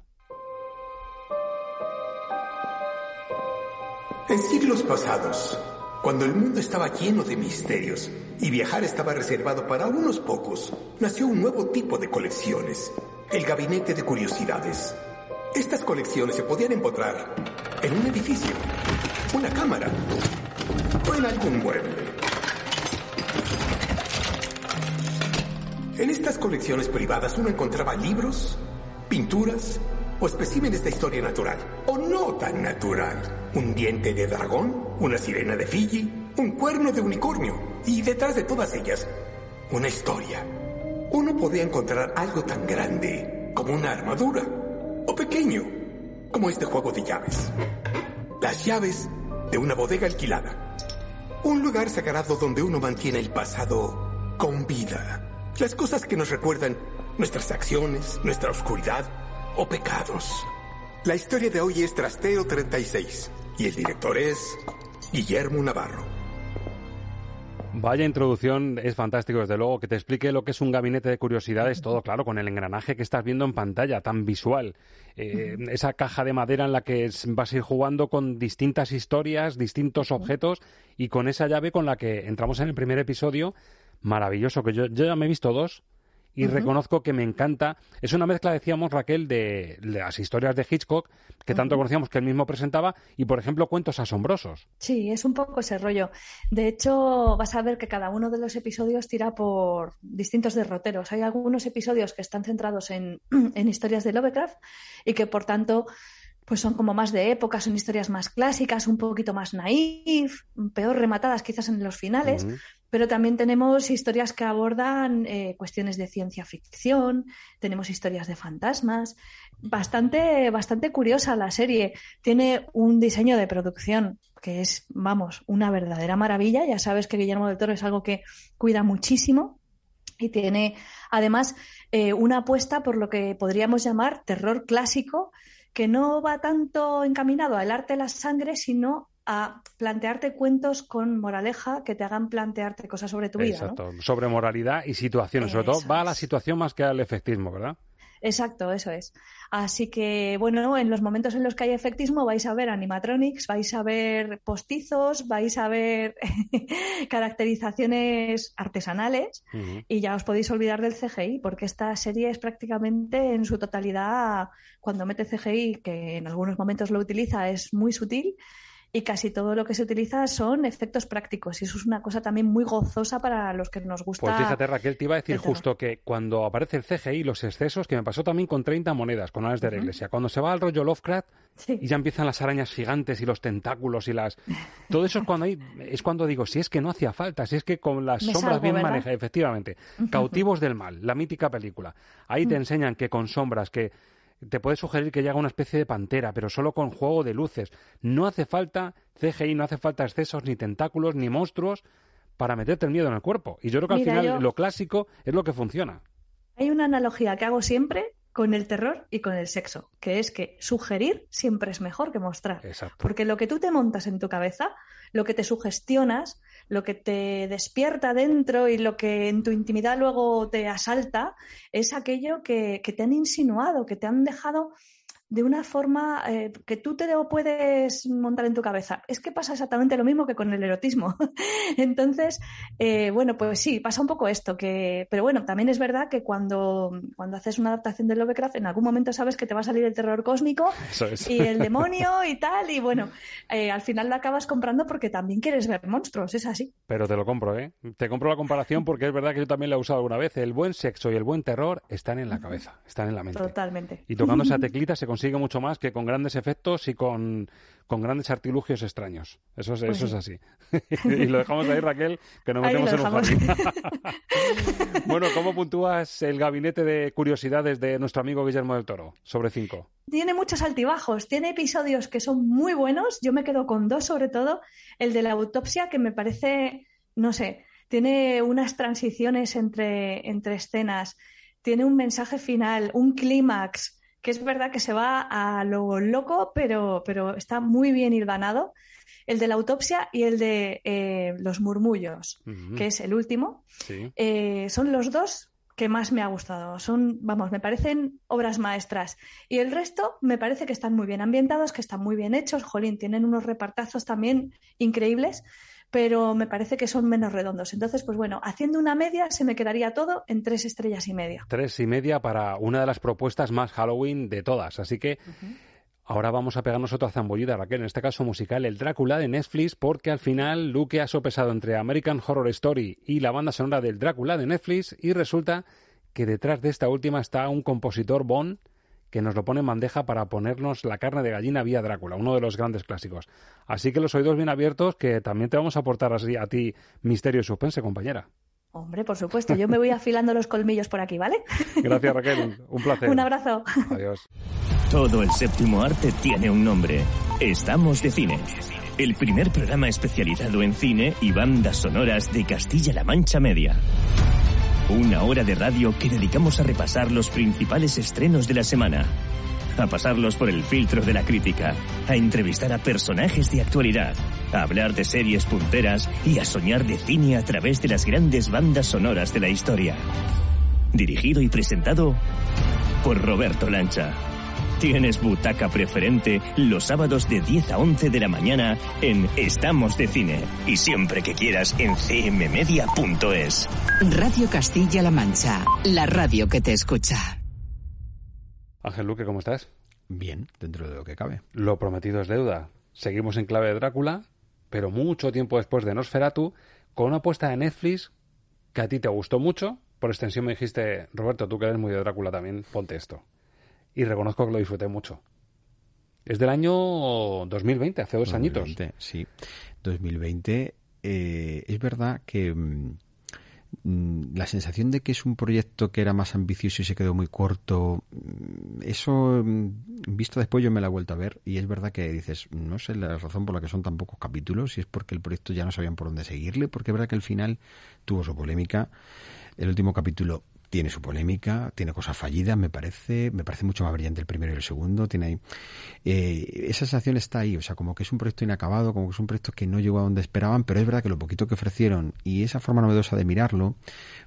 En siglos pasados, cuando el mundo estaba lleno de misterios y viajar estaba reservado para unos pocos, nació un nuevo tipo de colecciones el Gabinete de Curiosidades. Estas colecciones se podían encontrar en un edificio, una cámara o en algún mueble. En estas colecciones privadas uno encontraba libros, pinturas o especímenes de historia natural o no tan natural. Un diente de dragón, una sirena de Fiji, un cuerno de unicornio y detrás de todas ellas, una historia uno podía encontrar algo tan grande como una armadura o pequeño como este juego de llaves. Las llaves de una bodega alquilada. Un lugar sagrado donde uno mantiene el pasado con vida. Las cosas que nos recuerdan nuestras acciones, nuestra oscuridad o pecados. La historia de hoy es Trastero 36 y el director es Guillermo Navarro. Vaya introducción, es fantástico desde luego, que te explique lo que es un gabinete de curiosidades, todo claro, con el engranaje que estás viendo en pantalla, tan visual. Eh, esa caja de madera en la que vas a ir jugando con distintas historias, distintos objetos y con esa llave con la que entramos en el primer episodio, maravilloso, que yo, yo ya me he visto dos, y reconozco que me encanta. Es una mezcla, decíamos, Raquel, de, las historias de Hitchcock, que tanto conocíamos que él mismo presentaba, y, por ejemplo, cuentos asombrosos. Sí, es un poco ese rollo. De hecho, vas a ver que cada uno de los episodios tira por distintos derroteros. Hay algunos episodios que están centrados en, en historias de Lovecraft y que, por tanto, pues son como más de época, son historias más clásicas, un poquito más naif, peor rematadas quizás en los finales, pero también tenemos historias que abordan eh, cuestiones de ciencia ficción, tenemos historias de fantasmas. Bastante, bastante curiosa la serie. Tiene un diseño de producción que es, vamos, una verdadera maravilla. Ya sabes que Guillermo del Toro es algo que cuida muchísimo y tiene además eh, una apuesta por lo que podríamos llamar terror clásico, que no va tanto encaminado al arte de la sangre, sino a plantearte cuentos con moraleja que te hagan plantearte cosas sobre tu vida. Exacto, sobre moralidad y situaciones. Sobre todo va a la situación más que al efectismo, ¿verdad? Exacto, eso es. Así que, bueno, en los momentos en los que hay efectismo vais a ver animatronics, vais a ver postizos, vais a ver caracterizaciones artesanales y ya os podéis olvidar del CGI, porque esta serie es prácticamente en su totalidad, cuando mete CGI, que en algunos momentos lo utiliza, es muy sutil y casi todo lo que se utiliza son efectos prácticos y eso es una cosa también muy gozosa para los que nos gusta. Pues fíjate Raquel, te iba a decir justo que cuando aparece el CGI, los excesos, que me pasó también con 30 monedas, con Alas de la Iglesia, cuando se va al rollo Lovecraft y ya empiezan las arañas gigantes y los tentáculos y las... Todo eso es cuando, hay... es cuando digo, si es que no hacía falta, si es que con las sombras bien manejadas, efectivamente. Cautivos del mal, la mítica película. Ahí te mm. enseñan que con sombras, que te puede sugerir que llega una especie de pantera, pero solo con juego de luces. No hace falta CGI, no hace falta excesos, ni tentáculos, ni monstruos para meterte el miedo en el cuerpo. Y yo creo que al final lo clásico es lo que funciona. Hay una analogía que hago siempre con el terror y con el sexo, que es que sugerir siempre es mejor que mostrar. Porque lo que tú te montas en tu cabeza, lo que te sugestionas, lo que te despierta dentro y lo que en tu intimidad luego te asalta, es aquello que, que te han insinuado, que te han dejado de una forma eh, que tú te lo puedes montar en tu cabeza. Es que pasa exactamente lo mismo que con el erotismo. Entonces, eh, bueno, pues sí, pasa un poco esto, que, pero bueno, también es verdad que cuando, cuando haces una adaptación de Lovecraft, en algún momento sabes que te va a salir el terror cósmico y el demonio y tal, y bueno, eh, al final lo acabas comprando porque también quieres ver monstruos, es así. Pero te lo compro, ¿eh? Te compro la comparación porque es verdad que yo también lo he usado alguna vez. El buen sexo y el buen terror están en la cabeza, están en la mente. Totalmente. Y tocando esa teclita se consigue mucho más que con grandes efectos y con, con grandes artilugios extraños. Eso es, pues eso es así. y lo dejamos ahí, Raquel, que nos metemos en un jardín. bueno, ¿cómo puntúas el gabinete de curiosidades de nuestro amigo Guillermo del Toro? Sobre cinco. Tiene muchos altibajos, tiene episodios que son muy buenos. Yo me quedo con dos, sobre todo el de la autopsia, que me parece, no sé, tiene unas transiciones entre, entre escenas, tiene un mensaje final, un clímax que es verdad que se va a lo loco, pero, pero está muy bien hilvanado. El de la autopsia y el de eh, los murmullos, que es el último, eh, son los dos que más me ha gustado. Son, vamos, me parecen obras maestras. Y el resto me parece que están muy bien ambientados, que están muy bien hechos. Jolín, tienen unos repartazos también increíbles pero me parece que son menos redondos. Entonces, pues bueno, haciendo una media se me quedaría todo en tres estrellas y media. Tres y media para una de las propuestas más Halloween de todas. Así que ahora vamos a pegarnos otra zambullida, Raquel, en este caso musical, el Drácula de Netflix, porque al final Luke ha sopesado entre American Horror Story y la banda sonora del Drácula de Netflix y resulta que detrás de esta última está un compositor Bond que nos lo pone en bandeja para ponernos la carne de gallina vía Drácula, uno de los grandes clásicos. Así que los oídos bien abiertos, que también te vamos a aportar así a ti misterio y suspense, compañera. Hombre, por supuesto, yo me voy afilando los colmillos por aquí, ¿vale? Gracias, Raquel, un placer. un abrazo. Adiós. Todo el séptimo arte tiene un nombre. Estamos de cine. El primer programa especializado en cine y bandas sonoras de Castilla-La Mancha Media. Una hora de radio que dedicamos a repasar los principales estrenos de la semana, a pasarlos por el filtro de la crítica, a entrevistar a personajes de actualidad, a hablar de series punteras y a soñar de cine a través de las grandes bandas sonoras de la historia. Dirigido y presentado por Roberto Lancha. Tienes butaca preferente los sábados de 10 a 11 de la mañana en Estamos de Cine y siempre que quieras en cmmedia.es. Radio Castilla-La Mancha, la radio que te escucha. Ángel Luque, ¿cómo estás? Bien, dentro de lo que cabe. Lo prometido es deuda. Seguimos en clave de Drácula, pero mucho tiempo después de Nosferatu, con una apuesta de Netflix que a ti te gustó mucho. Por extensión me dijiste, Roberto, tú que eres muy de Drácula también, ponte esto y reconozco que lo disfruté mucho. Es del año 2020, hace dos 2020, añitos. Sí, 2020. Eh, es verdad que mm, mm, la sensación de que es un proyecto que era más ambicioso y se quedó muy corto, mm, eso visto después yo me la he vuelto a ver y es verdad que dices, no sé la razón por la que son tan pocos capítulos, si es porque el proyecto ya no sabían por dónde seguirle, porque es verdad que el final tuvo su polémica. El último capítulo tiene su polémica, tiene cosas fallidas, me parece, me parece mucho más brillante el primero y el segundo, tiene ahí, eh, esa sensación está ahí, o sea, como que es un proyecto inacabado, como que es un proyecto que no llegó a donde esperaban, pero es verdad que lo poquito que ofrecieron y esa forma novedosa de mirarlo,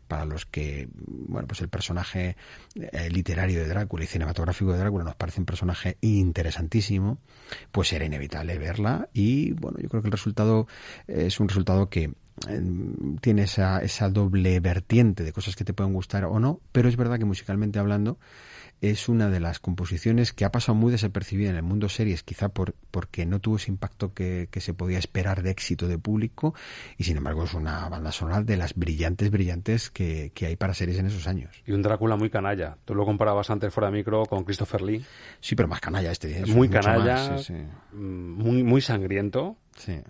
para los que, bueno, pues el personaje eh, literario de Drácula y cinematográfico de Drácula nos parece un personaje interesantísimo, pues era inevitable verla y, bueno, yo creo que el resultado es un resultado que tiene esa, esa doble vertiente de cosas que te pueden gustar o no, pero es verdad que musicalmente hablando es una de las composiciones que ha pasado muy desapercibida en el mundo series, quizá por, porque no tuvo ese impacto que, se podía esperar de éxito de público, y sin embargo es una banda sonora de las brillantes, brillantes que, que hay para series en esos años. Y un Drácula muy canalla. Tú lo comparabas antes fuera de micro con Christopher Lee. Sí, pero más canalla este. Es muy canalla, mm, muy, muy sangriento. Sí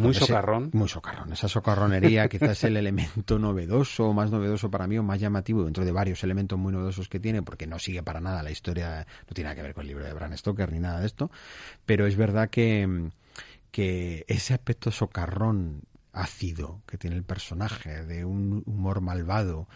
muy socarrón. muy socarrón. Esa socarronería quizás es el elemento novedoso, más novedoso para mí o más llamativo dentro de varios elementos muy novedosos que tiene, porque no sigue para nada la historia, no tiene nada que ver con el libro de Bram Stoker ni nada de esto, pero es verdad que, que ese aspecto socarrón ácido que tiene el personaje, de un humor malvado,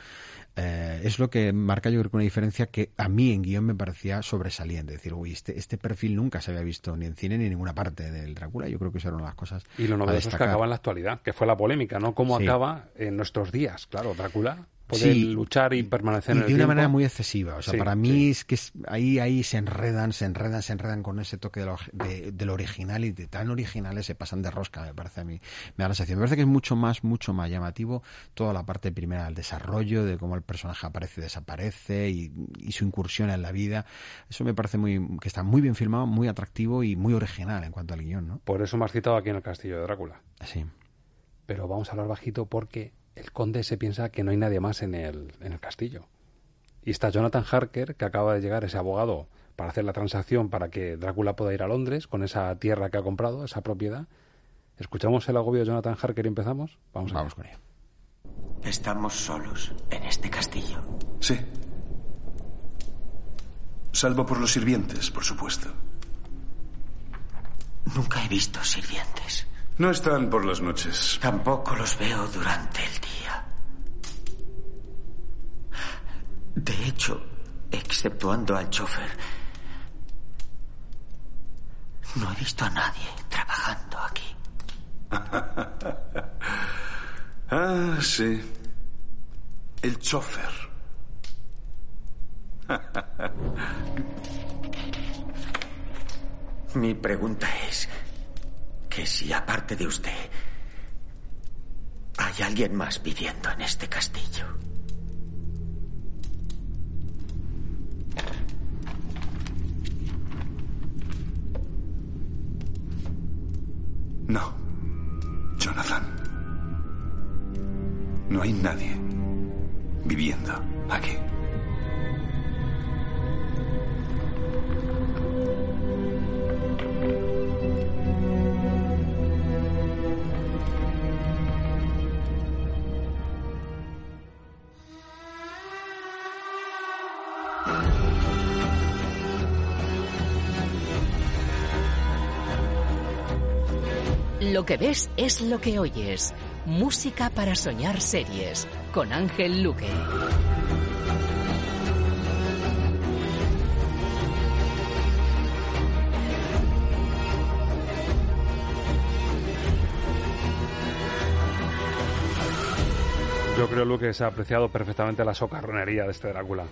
eh, es lo que marca yo creo que una diferencia que a mí en guion me parecía sobresaliente. decir, uy, este, este perfil nunca se había visto ni en cine ni en ninguna parte del Drácula. Yo creo que eso era una de las cosas. Y lo novedoso es que acaba en la actualidad, que fue la polémica, ¿no? Cómo acaba en nuestros días, claro, Drácula poder luchar y permanecer en el de una manera muy excesiva. O sea, para mí es que ahí, ahí se enredan, se enredan, se enredan con ese toque de lo, de, lo, original y de tan originales se pasan de rosca, me parece a mí. Me da la sensación. Me parece que es mucho más, mucho más llamativo toda la parte primera del desarrollo, de cómo el personaje aparece y desaparece y, su incursión en la vida. Eso me parece muy que está muy bien filmado, muy atractivo y muy original en cuanto al guion, ¿no? Por eso me has citado aquí en el castillo de Drácula. Sí. Pero vamos a hablar bajito porque el conde se piensa que no hay nadie más en el, en el castillo. Y está Jonathan Harker, que acaba de llegar, ese abogado, para hacer la transacción para que Drácula pueda ir a Londres con esa tierra que ha comprado, esa propiedad. ¿Escuchamos el agobio de Jonathan Harker y empezamos? Vamos, Vamos con ello. Estamos solos en este castillo. Sí. Salvo por los sirvientes, por supuesto. Nunca he visto sirvientes. No están por las noches. Tampoco los veo durante el día. De hecho, exceptuando al chofer, no he visto a nadie trabajando aquí. ah, sí. El chofer. Mi pregunta es, que si aparte de usted hay alguien más viviendo en este castillo. No, Jonathan. No hay nadie viviendo aquí. Lo que ves es lo que oyes. Música para soñar series. Con Ángel Luque. Yo creo, Luke, que se ha apreciado perfectamente la socarronería de este Drácula.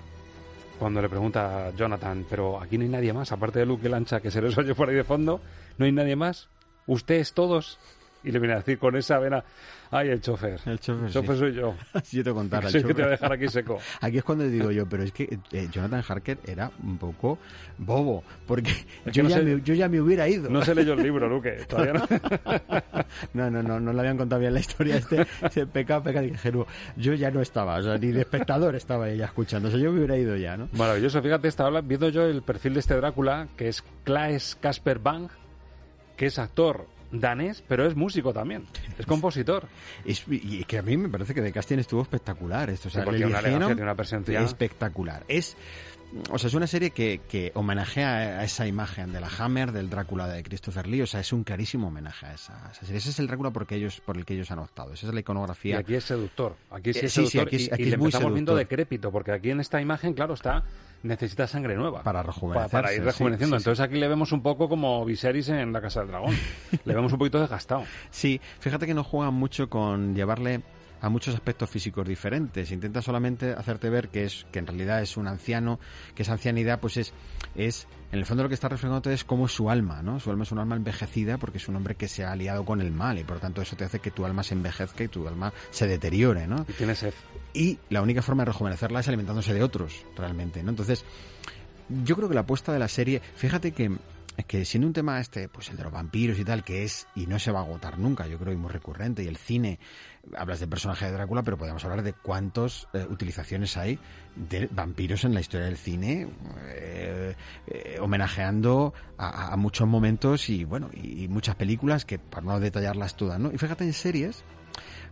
Cuando le pregunta a Jonathan, pero aquí no hay nadie más, aparte de Luke Lancha, que se les oye por ahí de fondo, ¿no hay nadie más? Ustedes todos. Y le viene a decir con esa vena, ay, el chofer. El chofer, soy yo. yo te contar. El que te voy a dejar aquí seco. Aquí es cuando digo yo, pero es que eh, Jonathan Harker era un poco bobo, porque yo, ya me, yo, ya me, hubiera ido. No se leyó el libro, Luque, todavía no. no, no, no, no le habían contado bien la historia. Este se peca, peca, dije, yo ya no estaba, o sea, ni de espectador estaba ella escuchando, o sea, yo me hubiera ido ya, ¿no? Maravilloso, fíjate, estaba viendo yo el perfil de este Drácula, que es Klaes Casper Bang, que es actor danés, pero es músico también, es compositor. y que a mí me parece que de casting estuvo espectacular esto, o sea, le una, una presencia espectacular. Es o sea, es una serie que, que homenajea a esa imagen de la Hammer, del Drácula de Christopher Lee. O sea, es un clarísimo homenaje a esa, serie. Ese es el Drácula porque ellos, por el que ellos han optado. Esa es la iconografía. Y aquí es seductor. Aquí sí eh, es seductor. y, le estamos viendo decrépito, porque aquí en esta imagen, claro, está necesita sangre nueva. Para rejuvenecer. Para, ir rejuveneciendo. Entonces aquí le vemos un poco como Viserys en la Casa del Dragón. le vemos un poquito desgastado. Sí, fíjate que no juegan mucho con llevarle a muchos aspectos físicos diferentes. Intenta solamente hacerte ver que es que en realidad es un anciano, que esa ancianidad pues es es en el fondo lo que está reflejando es cómo es su alma, ¿no? Su alma es un alma envejecida porque es un hombre que se ha aliado con el mal y por lo tanto eso te hace que tu alma se envejezca y tu alma se deteriore, ¿no? Y tiene sed. Y la única forma de rejuvenecerla es alimentándose de otros, realmente, ¿no? Entonces, yo creo que la apuesta de la serie, fíjate que que siendo un tema este, pues el de los vampiros y tal, que es, y no se va a agotar nunca, yo creo, y muy recurrente, y el cine hablas del personaje de Drácula, pero podemos hablar de cuántas eh, utilizaciones hay de vampiros en la historia del cine, eh, eh, homenajeando a, muchos momentos y bueno, y, muchas películas que para no detallarlas todas, ¿no? Y fíjate en series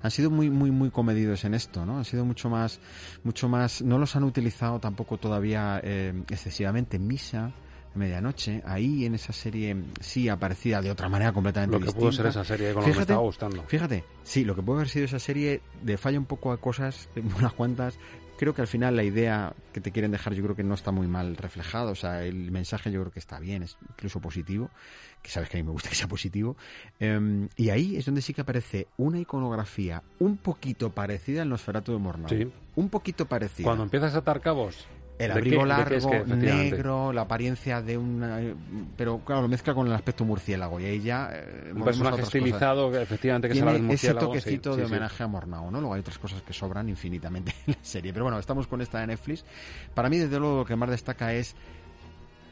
han sido muy muy muy comedidos en esto, ¿no? Han sido mucho más mucho más no los han utilizado tampoco todavía excesivamente Misa medianoche, ahí en esa serie sí aparecida de otra manera completamente lo que distinta. pudo ser esa serie con lo que me estaba gustando. Fíjate, sí, lo que puede haber sido esa serie de falla un poco a cosas, unas cuantas, creo que al final la idea que te quieren dejar yo creo que no está muy mal reflejado, o sea, el mensaje yo creo que está bien, es incluso positivo, que sabes que a mí me gusta que sea positivo, em, y ahí es donde sí que aparece una iconografía un poquito parecida al Nosferatu de Mornau, Sí. un poquito parecida. Cuando empiezas a atar cabos. El ¿de abrigo qué- largo, es que, efectivamente? negro, la apariencia de una... Pero claro, lo mezcla con el aspecto murciélago y ahí ya... eh, Un personaje estilizado que efectivamente que se Tiene la del ese toquecito sí, de sí, sí. homenaje a Mornau, ¿no? Luego hay otras cosas que sobran infinitamente en la serie. Pero bueno, estamos con esta de Netflix. Para mí, desde luego, lo que más destaca es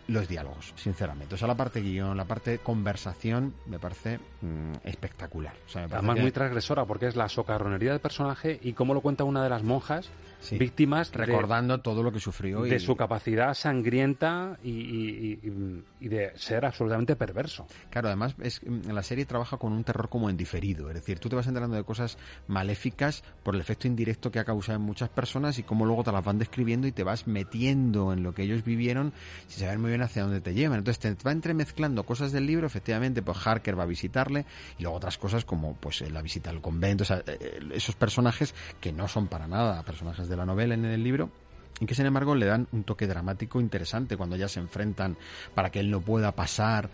los diálogos, sinceramente. O sea, la parte guion, la parte conversación, me parece mm, espectacular. O sea, me parece Además que- muy transgresora porque es la socarronería del personaje y cómo lo cuenta una de las monjas víctimas de- recordando todo lo que sufrió de y- su capacidad sangrienta y, y- y- de ser absolutamente perverso. Claro, además es, mm, la serie trabaja con un terror como en diferido, es decir, tú te vas enterando de cosas maléficas por el efecto indirecto que ha causado en muchas personas y cómo luego te las van describiendo y te vas metiendo en lo que ellos vivieron sin saber muy hacia dónde te llevan. Entonces te va entremezclando cosas del libro, efectivamente, pues Harker va a visitarle y luego otras cosas como pues eh, la visita al convento, sea, eh, esos personajes que no son para nada personajes de la novela en el libro y que sin embargo le dan un toque dramático interesante cuando ya se enfrentan para que él no pueda pasar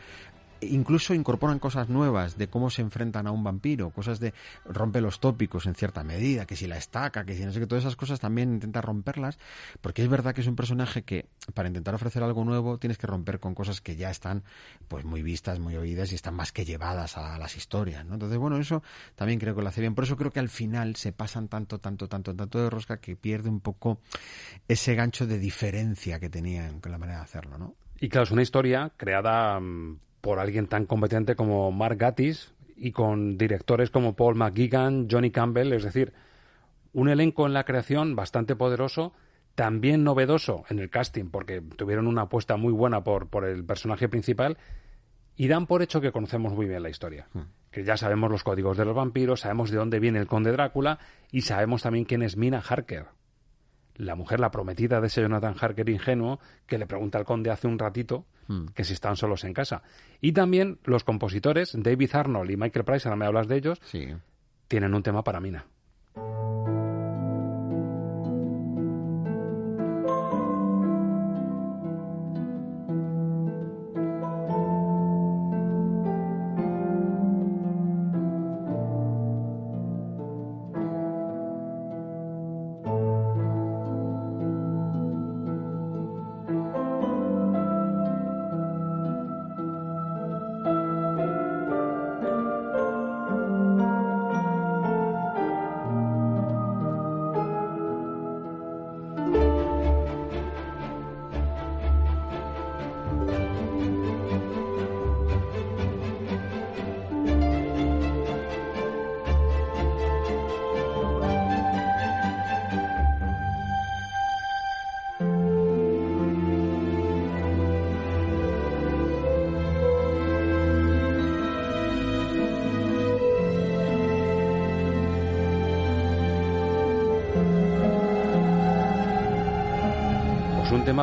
incluso incorporan cosas nuevas de cómo se enfrentan a un vampiro, cosas de rompe los tópicos en cierta medida, que si la estaca, que si no sé qué, todas esas cosas también intenta romperlas, porque es verdad que es un personaje que para intentar ofrecer algo nuevo tienes que romper con cosas que ya están pues muy vistas, muy oídas y están más que llevadas a las historias, ¿no? Entonces, bueno, eso también creo que lo hace bien. Por eso creo que al final se pasan tanto, tanto, tanto, tanto de rosca que pierde un poco ese gancho de diferencia que tenían con la manera de hacerlo, ¿no? Y claro, es una historia creada mm, por alguien tan competente como Mark Gatiss y con directores como Paul McGuigan, Johnny Campbell, es decir, un elenco en la creación bastante poderoso, también novedoso en el casting, porque tuvieron una apuesta muy buena por, por el personaje principal, y dan por hecho que conocemos muy bien la historia. Que ya sabemos los códigos de los vampiros, sabemos de dónde viene el conde Drácula y sabemos también quién es Mina Harker, la mujer, la prometida de ese Jonathan Harker ingenuo, que le pregunta al conde hace un ratito Hmm. que si están solos en casa. Y también los compositores, David Arnold y Michael Price, ahora me hablas de ellos, tienen un tema para Mina.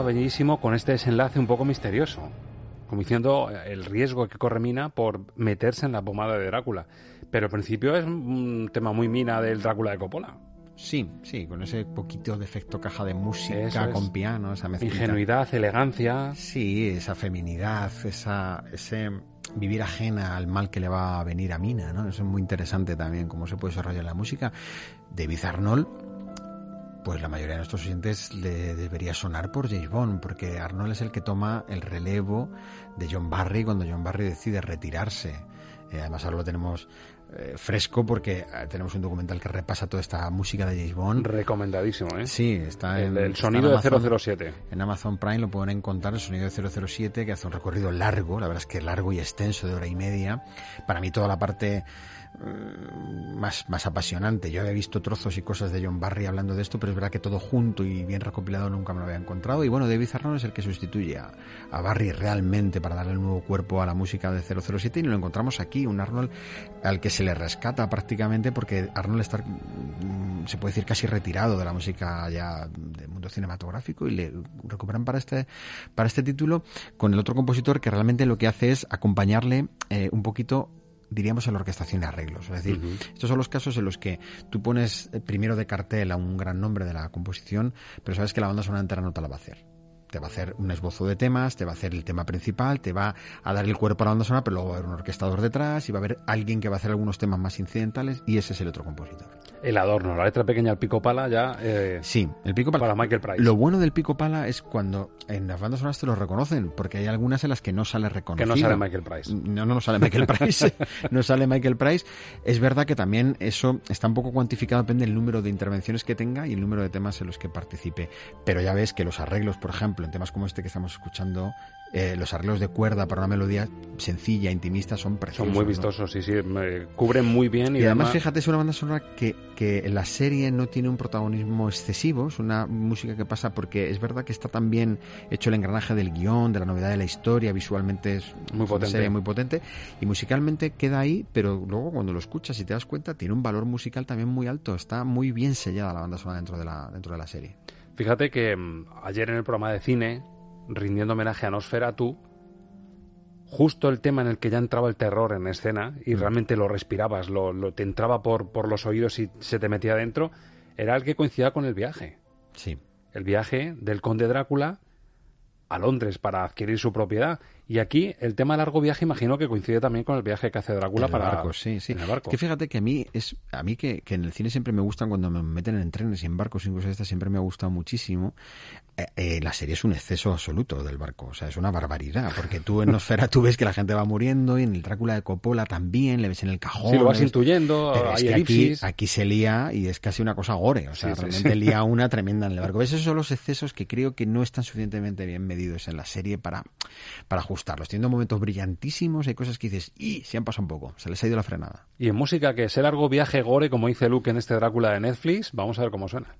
Bellísimo con este desenlace un poco misterioso. Como diciendo eh, el riesgo que corre Mina por meterse en la pomada de Drácula. Pero al principio es un tema muy Mina del Drácula de Coppola. Sí, sí, con ese poquito de efecto caja de música es. con piano, esa mezclita. Ingenuidad, elegancia. Sí, esa feminidad, esa, ese vivir ajena al mal que le va a venir a Mina, ¿no? Eso es muy interesante también, cómo se puede desarrollar la música. David Arnold, pues la mayoría de nuestros oyentes le debería sonar por James Bond, porque Arnold es el que toma el relevo de John Barry cuando John Barry decide retirarse. Eh, además ahora lo tenemos eh, fresco porque eh, tenemos un documental que repasa toda esta música de James Bond. Recomendadísimo, ¿eh? Sí, está El- en el sonido en de Amazon. 007. En Amazon Prime lo pueden encontrar, el sonido de 007, que hace un recorrido largo, la verdad es que largo y extenso de hora y media. Para mí toda la parte mm, más, más apasionante. Yo había visto trozos y cosas de John Barry hablando de esto, pero es verdad que todo junto y bien recopilado nunca me lo había encontrado. Y bueno, David Arnold es el que sustituye a, a Barry realmente para darle un nuevo cuerpo a la música de 007 y lo encontramos aquí, un Arnold al que se le rescata prácticamente porque Arnold está mm, se puede decir casi retirado de la música ya del mundo cinematográfico y le recuperan para este para este título con el otro compositor que realmente lo que hace es acompañarle eh, un poquito diríamos en la orquestación de arreglos. Es decir, estos son los casos en los que tú pones eh, primero de cartel a un gran nombre de la composición, pero sabes que la banda sonora entera no te la va a hacer te va a hacer un esbozo de temas, te va a hacer el tema principal, te va a dar el cuerpo a la banda sonora, pero luego va a haber un orquestador detrás y va a haber alguien que va a hacer algunos temas más incidentales y ese es el otro compositor. El adorno, la letra pequeña, el pico pala ya. Eh, sí, el pico pala. Para Michael Price. Lo bueno del pico pala es cuando en las bandas sonoras te lo reconocen, porque hay algunas en las que no sale reconocido. Que no sale Michael Price. No, no, no sale Michael Price. no sale Michael Price. Es verdad que también eso está un poco cuantificado, depende del número de intervenciones que tenga y el número de temas en los que participe. Pero ya ves que los arreglos, por ejemplo, en temas como este que estamos escuchando, eh, los arreglos de cuerda para una melodía sencilla, intimista, son preciosos. Son muy vistosos, sí, sí, cubren muy bien. Y, además, fíjate, es una banda sonora que, que en la serie no tiene un protagonismo excesivo, es una música que pasa porque es verdad que está también hecho el engranaje del guion, de la novedad de la historia, visualmente es muy potente. una serie muy potente y musicalmente queda ahí, pero luego cuando lo escuchas y te das cuenta, tiene un valor musical también muy alto, está muy bien sellada la banda sonora dentro de la, dentro de la serie. Fíjate que mm, ayer en el programa de cine rindiendo homenaje a Nosferatu, justo el tema en el que ya entraba el terror en escena y mm. realmente lo respirabas, lo, te entraba por, por los oídos y se te metía dentro, era el que coincidía con el viaje. Sí. El viaje del conde Drácula a Londres para adquirir su propiedad y aquí el tema largo viaje imagino que coincide también con el viaje que hace Drácula para barcos, sí, sí. En el barco. Que fíjate que a mí es a mí que, que, en el cine siempre me gustan cuando me meten en trenes y en barcos incluso esta siempre me ha gustado muchísimo. Eh, eh, la serie es un exceso absoluto del barco, o sea, es una barbaridad, porque tú en Nosfera tú ves que la gente va muriendo y en el Drácula de Coppola también le ves en el cajón. Sí, lo vas intuyendo, pero es que aquí, aquí, se lía y es casi una cosa gore, o sea, realmente lía una tremenda en el barco. Esos son los excesos que creo que no están suficientemente bien medidos en la serie para, para ajustarlos. Teniendo momentos brillantísimos, hay cosas que dices, y se han pasado un poco, se les ha ido la frenada. Y en música, que es el largo viaje gore, como dice Luke en este Drácula de Netflix, vamos a ver cómo suena.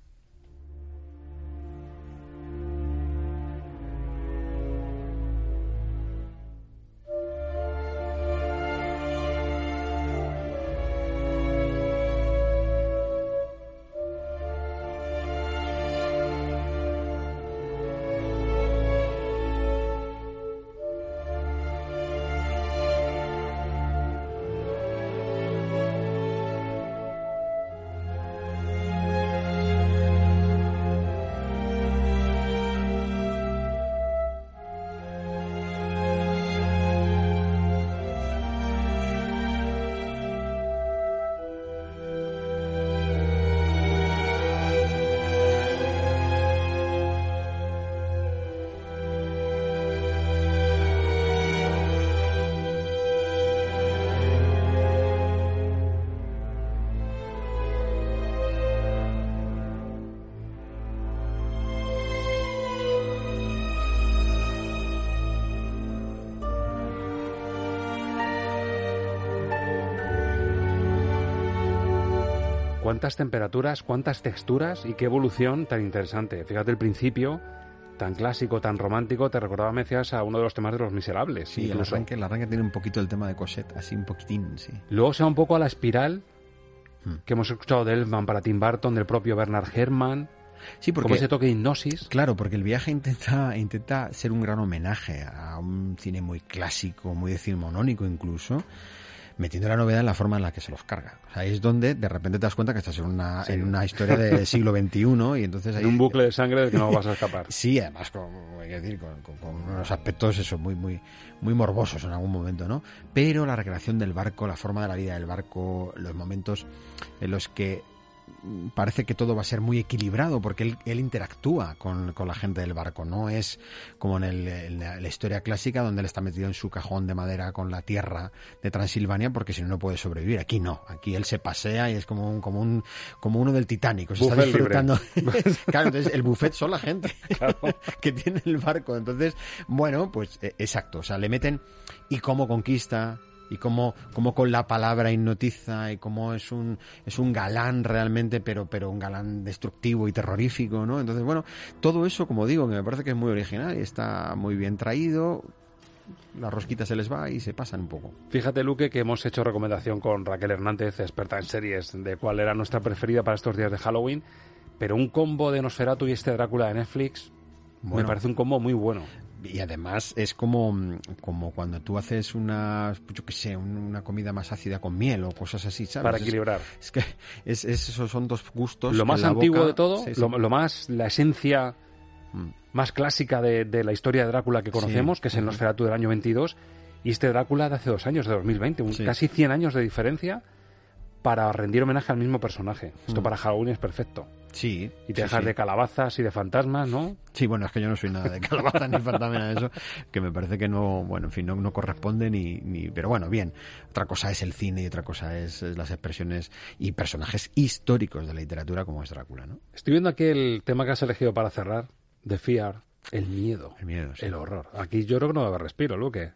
Cuántas temperaturas, cuántas texturas y qué evolución tan interesante. Fíjate el principio, tan clásico, tan romántico, te recordaba, me decías, a uno de los temas de Los Miserables. Sí, el arranque, el arranque tiene un poquito el tema de Cosette, así un poquitín, sí. Luego se va un poco a la espiral hmm. que hemos escuchado de Elfman para Tim Burton, del propio Bernard Herrmann. Sí, porque como ese toque de hipnosis. Claro, porque el viaje intenta intenta ser un gran homenaje a un cine muy clásico, muy decimonónico incluso, metiendo la novedad en la forma en la que se los carga. O sea, ahí es donde de repente te das cuenta que estás en una, en una historia del siglo XXI y entonces hay... un bucle de sangre del que no vas a escapar. sí, además con, hay que decir, con, con, unos aspectos eso, muy, muy, muy morbosos en algún momento, ¿no? Pero la recreación del barco, la forma de la vida del barco, los momentos en los que parece que todo va a ser muy equilibrado porque él, él interactúa con, con, la gente del barco. No es como en, el, la, historia clásica donde él está metido en su cajón de madera con la tierra de Transilvania porque si no no puede sobrevivir. Aquí no. Aquí él se pasea y es como un, como un, como uno del Titanic. Se está disfrutando. claro, entonces el buffet son la gente que tiene el barco. Entonces, bueno, pues e, exacto. O sea, le meten y cómo conquista y cómo, cómo con la palabra hipnotiza y cómo es un, es un galán realmente, pero, pero un galán destructivo y terrorífico, ¿no? Entonces, bueno, todo eso, como digo, que me parece que es muy original y está muy bien traído, la rosquita se les va y se pasan un poco. Fíjate, Luque, que hemos hecho recomendación con Raquel Hernández, experta en series, de cuál era nuestra preferida para estos días de Halloween, pero un combo de Nosferatu y este Drácula de Netflix me parece un combo muy bueno. Y además es como, como cuando tú haces una, yo qué sé, una comida más ácida con miel o cosas así, ¿sabes? Para equilibrar. Es, que es, esos son dos gustos. Lo más antiguo de todo, Lo, más, la esencia mm. más clásica de, la historia de Drácula que conocemos, que es el Nosferatu del año 22, y este Drácula de hace dos años, de 2020, casi 100 años de diferencia para rendir homenaje al mismo personaje. Esto mm. para Halloween es perfecto. Sí. Y te dejas de calabazas y de fantasmas, ¿no? Sí, bueno, es que yo no soy nada de calabazas ni fantasmas eso, que me parece que no, bueno, en fin, no, no corresponde ni, ni... Pero bueno, bien. Otra cosa es el cine y otra cosa es, las expresiones y personajes históricos de la literatura como es Drácula, ¿no? Estoy viendo aquí el tema que has elegido para cerrar, de Fear, el miedo. El miedo, El horror. Aquí yo creo que no va a haber respiro, Luque.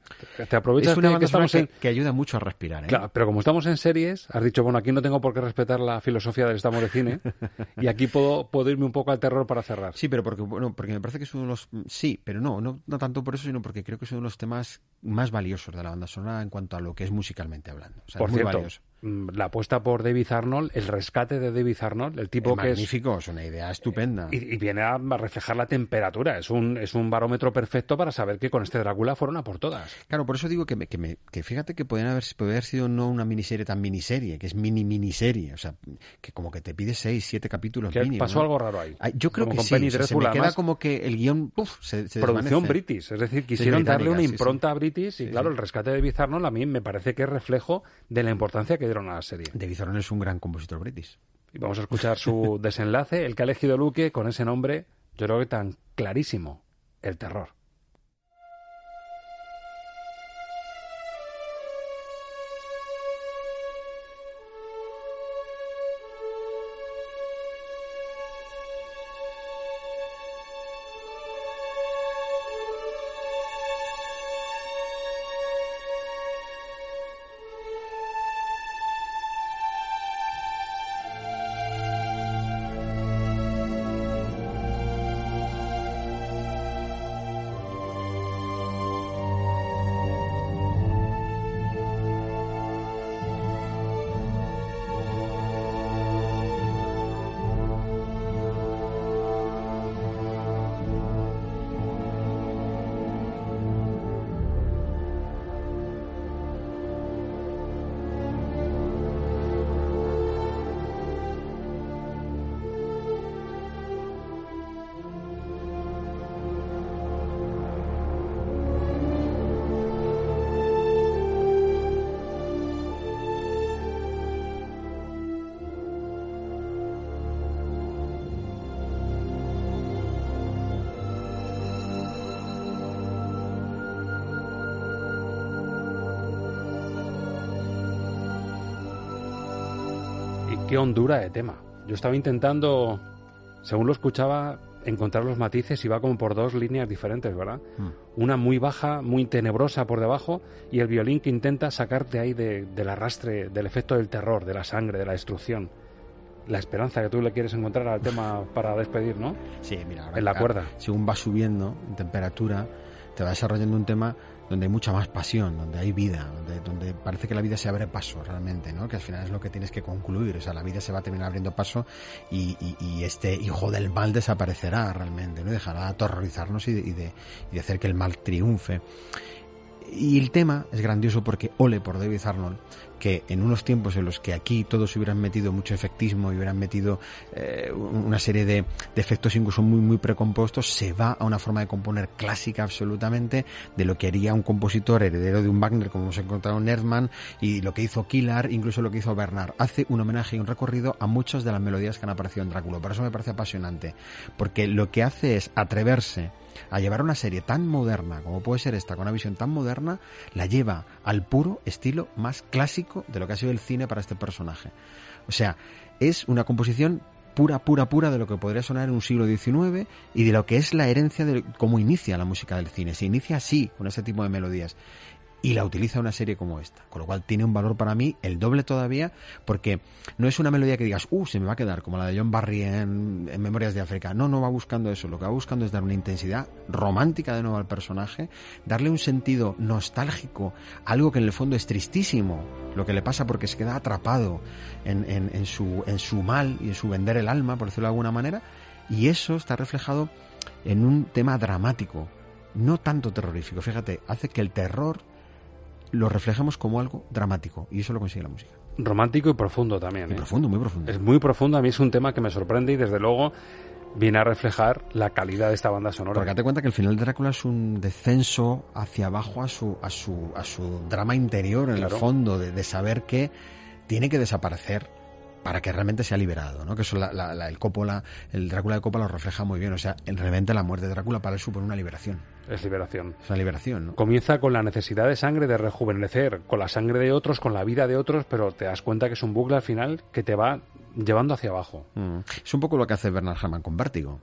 Te aprovechas es una que, estamos en... que, ayuda mucho a respirar, ¿eh? Claro, pero como estamos en series, has dicho, bueno, aquí no tengo por qué respetar la filosofía del estamos de cine y aquí puedo, puedo irme un poco al terror para cerrar. Sí, pero porque, bueno, porque me parece que es uno de los... Sí, pero no, no, no tanto por eso, sino porque creo que es uno de los temas más valiosos de la banda sonora en cuanto a lo que es musicalmente hablando. O sea, por muy cierto, valioso. Mm, la apuesta por David Arnold, el rescate de David Arnold, el tipo que magnífico, es, una idea estupenda. Y, viene a reflejar la temperatura, es un, es un barómetro perfecto para saber que con este Drácula fueron a por todas. Claro, por eso digo que, que, que fíjate que podrían haber, haber sido no una miniserie tan miniserie, que es mini miniserie, o sea, que como que te pide seis, siete capítulos ¿Qué pasó algo raro ahí? Yo creo que sí, se me queda como que el guion puf, se, Producción british, es decir, quisieron darle una impronta a british y claro, el rescate de David Arnold a mí me parece que es reflejo de la importancia que dieron a la serie. David es un gran compositor british. Y vamos a escuchar su desenlace, el que ha elegido Luque con ese nombre, yo creo que tan clarísimo, el terror. Hondura de tema. Yo estaba intentando, según lo escuchaba, encontrar los matices y va como por dos líneas diferentes, ¿verdad? Mm. Una muy baja, muy tenebrosa por debajo y el violín que intenta sacarte ahí del arrastre, del efecto del terror, de la sangre, de la destrucción. La esperanza que tú le quieres encontrar al tema para despedir, ¿no? Sí, mira, en la cuerda. Según va subiendo en temperatura, te va desarrollando un tema donde hay mucha más pasión, donde hay vida, donde, parece que la vida se abre paso realmente, ¿no? Que al final es lo que tienes que concluir, o sea, la vida se va a terminar abriendo paso y, este hijo del mal desaparecerá realmente, ¿no? Dejará de aterrorizarnos y de, y de hacer que el mal triunfe. Y el tema es grandioso porque ole por David Arnold, que en unos tiempos en los que aquí todos hubieran metido mucho efectismo y hubieran metido eh, una serie de, efectos incluso muy muy precompuestos, se va a una forma de componer clásica absolutamente de lo que haría un compositor heredero de un Wagner como hemos encontrado en Erdmann y lo que hizo Killar, incluso lo que hizo Bernard. Hace un homenaje y un recorrido a muchas de las melodías que han aparecido en Drácula. Por eso me parece apasionante, porque lo que hace es atreverse a llevar una serie tan moderna como puede ser esta, con una visión tan moderna, la lleva al puro estilo más clásico de lo que ha sido el cine para este personaje. O sea, es una composición pura, pura, pura de lo que podría sonar en un siglo XIX y de lo que es la herencia de cómo inicia la música del cine. Se inicia así, con ese tipo de melodías. Y la utiliza una serie como esta. Con lo cual tiene un valor para mí el doble todavía, porque no es una melodía que digas, uh, se me va a quedar, como la de John Barry en, Memorias de África. No, no va buscando eso. Lo que va buscando es dar una intensidad romántica de nuevo al personaje, darle un sentido nostálgico, algo que en el fondo es tristísimo, lo que le pasa porque se queda atrapado en, en, su, en su mal y en su vender el alma, por decirlo de alguna manera, y eso está reflejado en un tema dramático, no tanto terrorífico. Fíjate, hace que el terror lo reflejemos como algo dramático y eso lo consigue la música. Romántico y profundo también. ¿eh? profundo, muy profundo. Es muy profundo, a mí es un tema que me sorprende y desde luego viene a reflejar la calidad de esta banda sonora. Porque date cuenta que el final de Drácula es un descenso hacia abajo a su, a su, a su drama interior, en el fondo, de, de saber que tiene que desaparecer para que realmente sea liberado, ¿no? Que eso la, el Coppola, el Drácula de Coppola lo refleja muy bien. O sea, realmente la muerte de Drácula para él supone una liberación. Es liberación. Es una liberación, ¿no? Comienza con la necesidad de sangre, de rejuvenecer, con la sangre de otros, con la vida de otros, pero te das cuenta que es un bucle al final que te va llevando hacia abajo. Mm. Es un poco lo que hace Bernard Herrmann con Vértigo.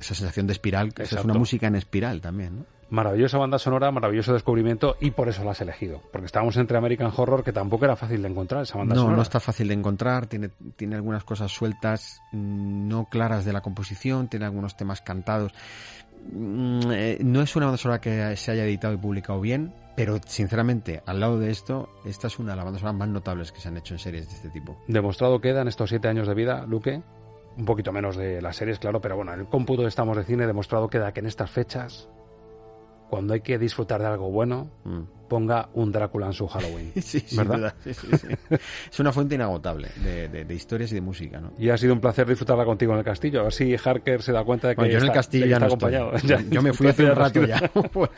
Esa sensación de espiral, que es una música en espiral también, ¿no? Maravillosa banda sonora, maravilloso descubrimiento y por eso la has elegido. Porque estábamos entre American Horror, que tampoco era fácil de encontrar esa banda sonora. No, no está fácil de encontrar, tiene, tiene algunas cosas sueltas, mm, no claras de la composición, tiene algunos temas cantados. Mm, eh, no es una banda sonora que se haya editado y publicado bien, pero sinceramente, al lado de esto, esta es una de las bandas sonoras más notables que se han hecho en series de este tipo. Demostrado queda en estos siete años de vida, Luque, un poquito menos de las series, claro, pero bueno, en el cómputo Estamos de Cine demostrado queda que en estas fechas cuando hay que disfrutar de algo bueno, mm. ponga un Drácula en su Halloween. sí, ¿verdad? Sí, sí, es una fuente inagotable de, historias y de música. ¿no? Y ha sido un placer disfrutarla contigo en el castillo. A ver si Harker se da cuenta de que, yo en el castillo ya está acompañado. yo me fui hace un rato ya.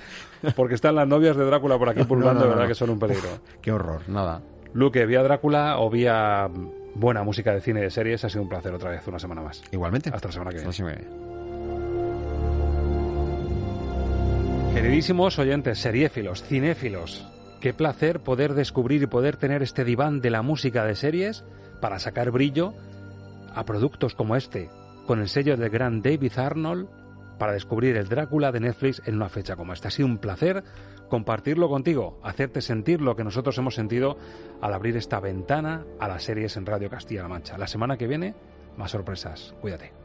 Porque están las novias de Drácula por aquí pululando, de verdad que son un peligro. Qué horror, nada. Luque, vía Drácula o vía buena música de cine y de series, ha sido un placer otra vez, una semana más. Igualmente. Hasta la semana que viene. Queridísimos oyentes, seriéfilos, cinéfilos, qué placer poder descubrir y poder tener este diván de la música de series para sacar brillo a productos como este, con el sello del gran David Arnold, para descubrir el Drácula de Netflix en una fecha como esta. Ha sido un placer compartirlo contigo, hacerte sentir lo que nosotros hemos sentido al abrir esta ventana a las series en Radio Castilla-La Mancha. La semana que viene, más sorpresas. Cuídate.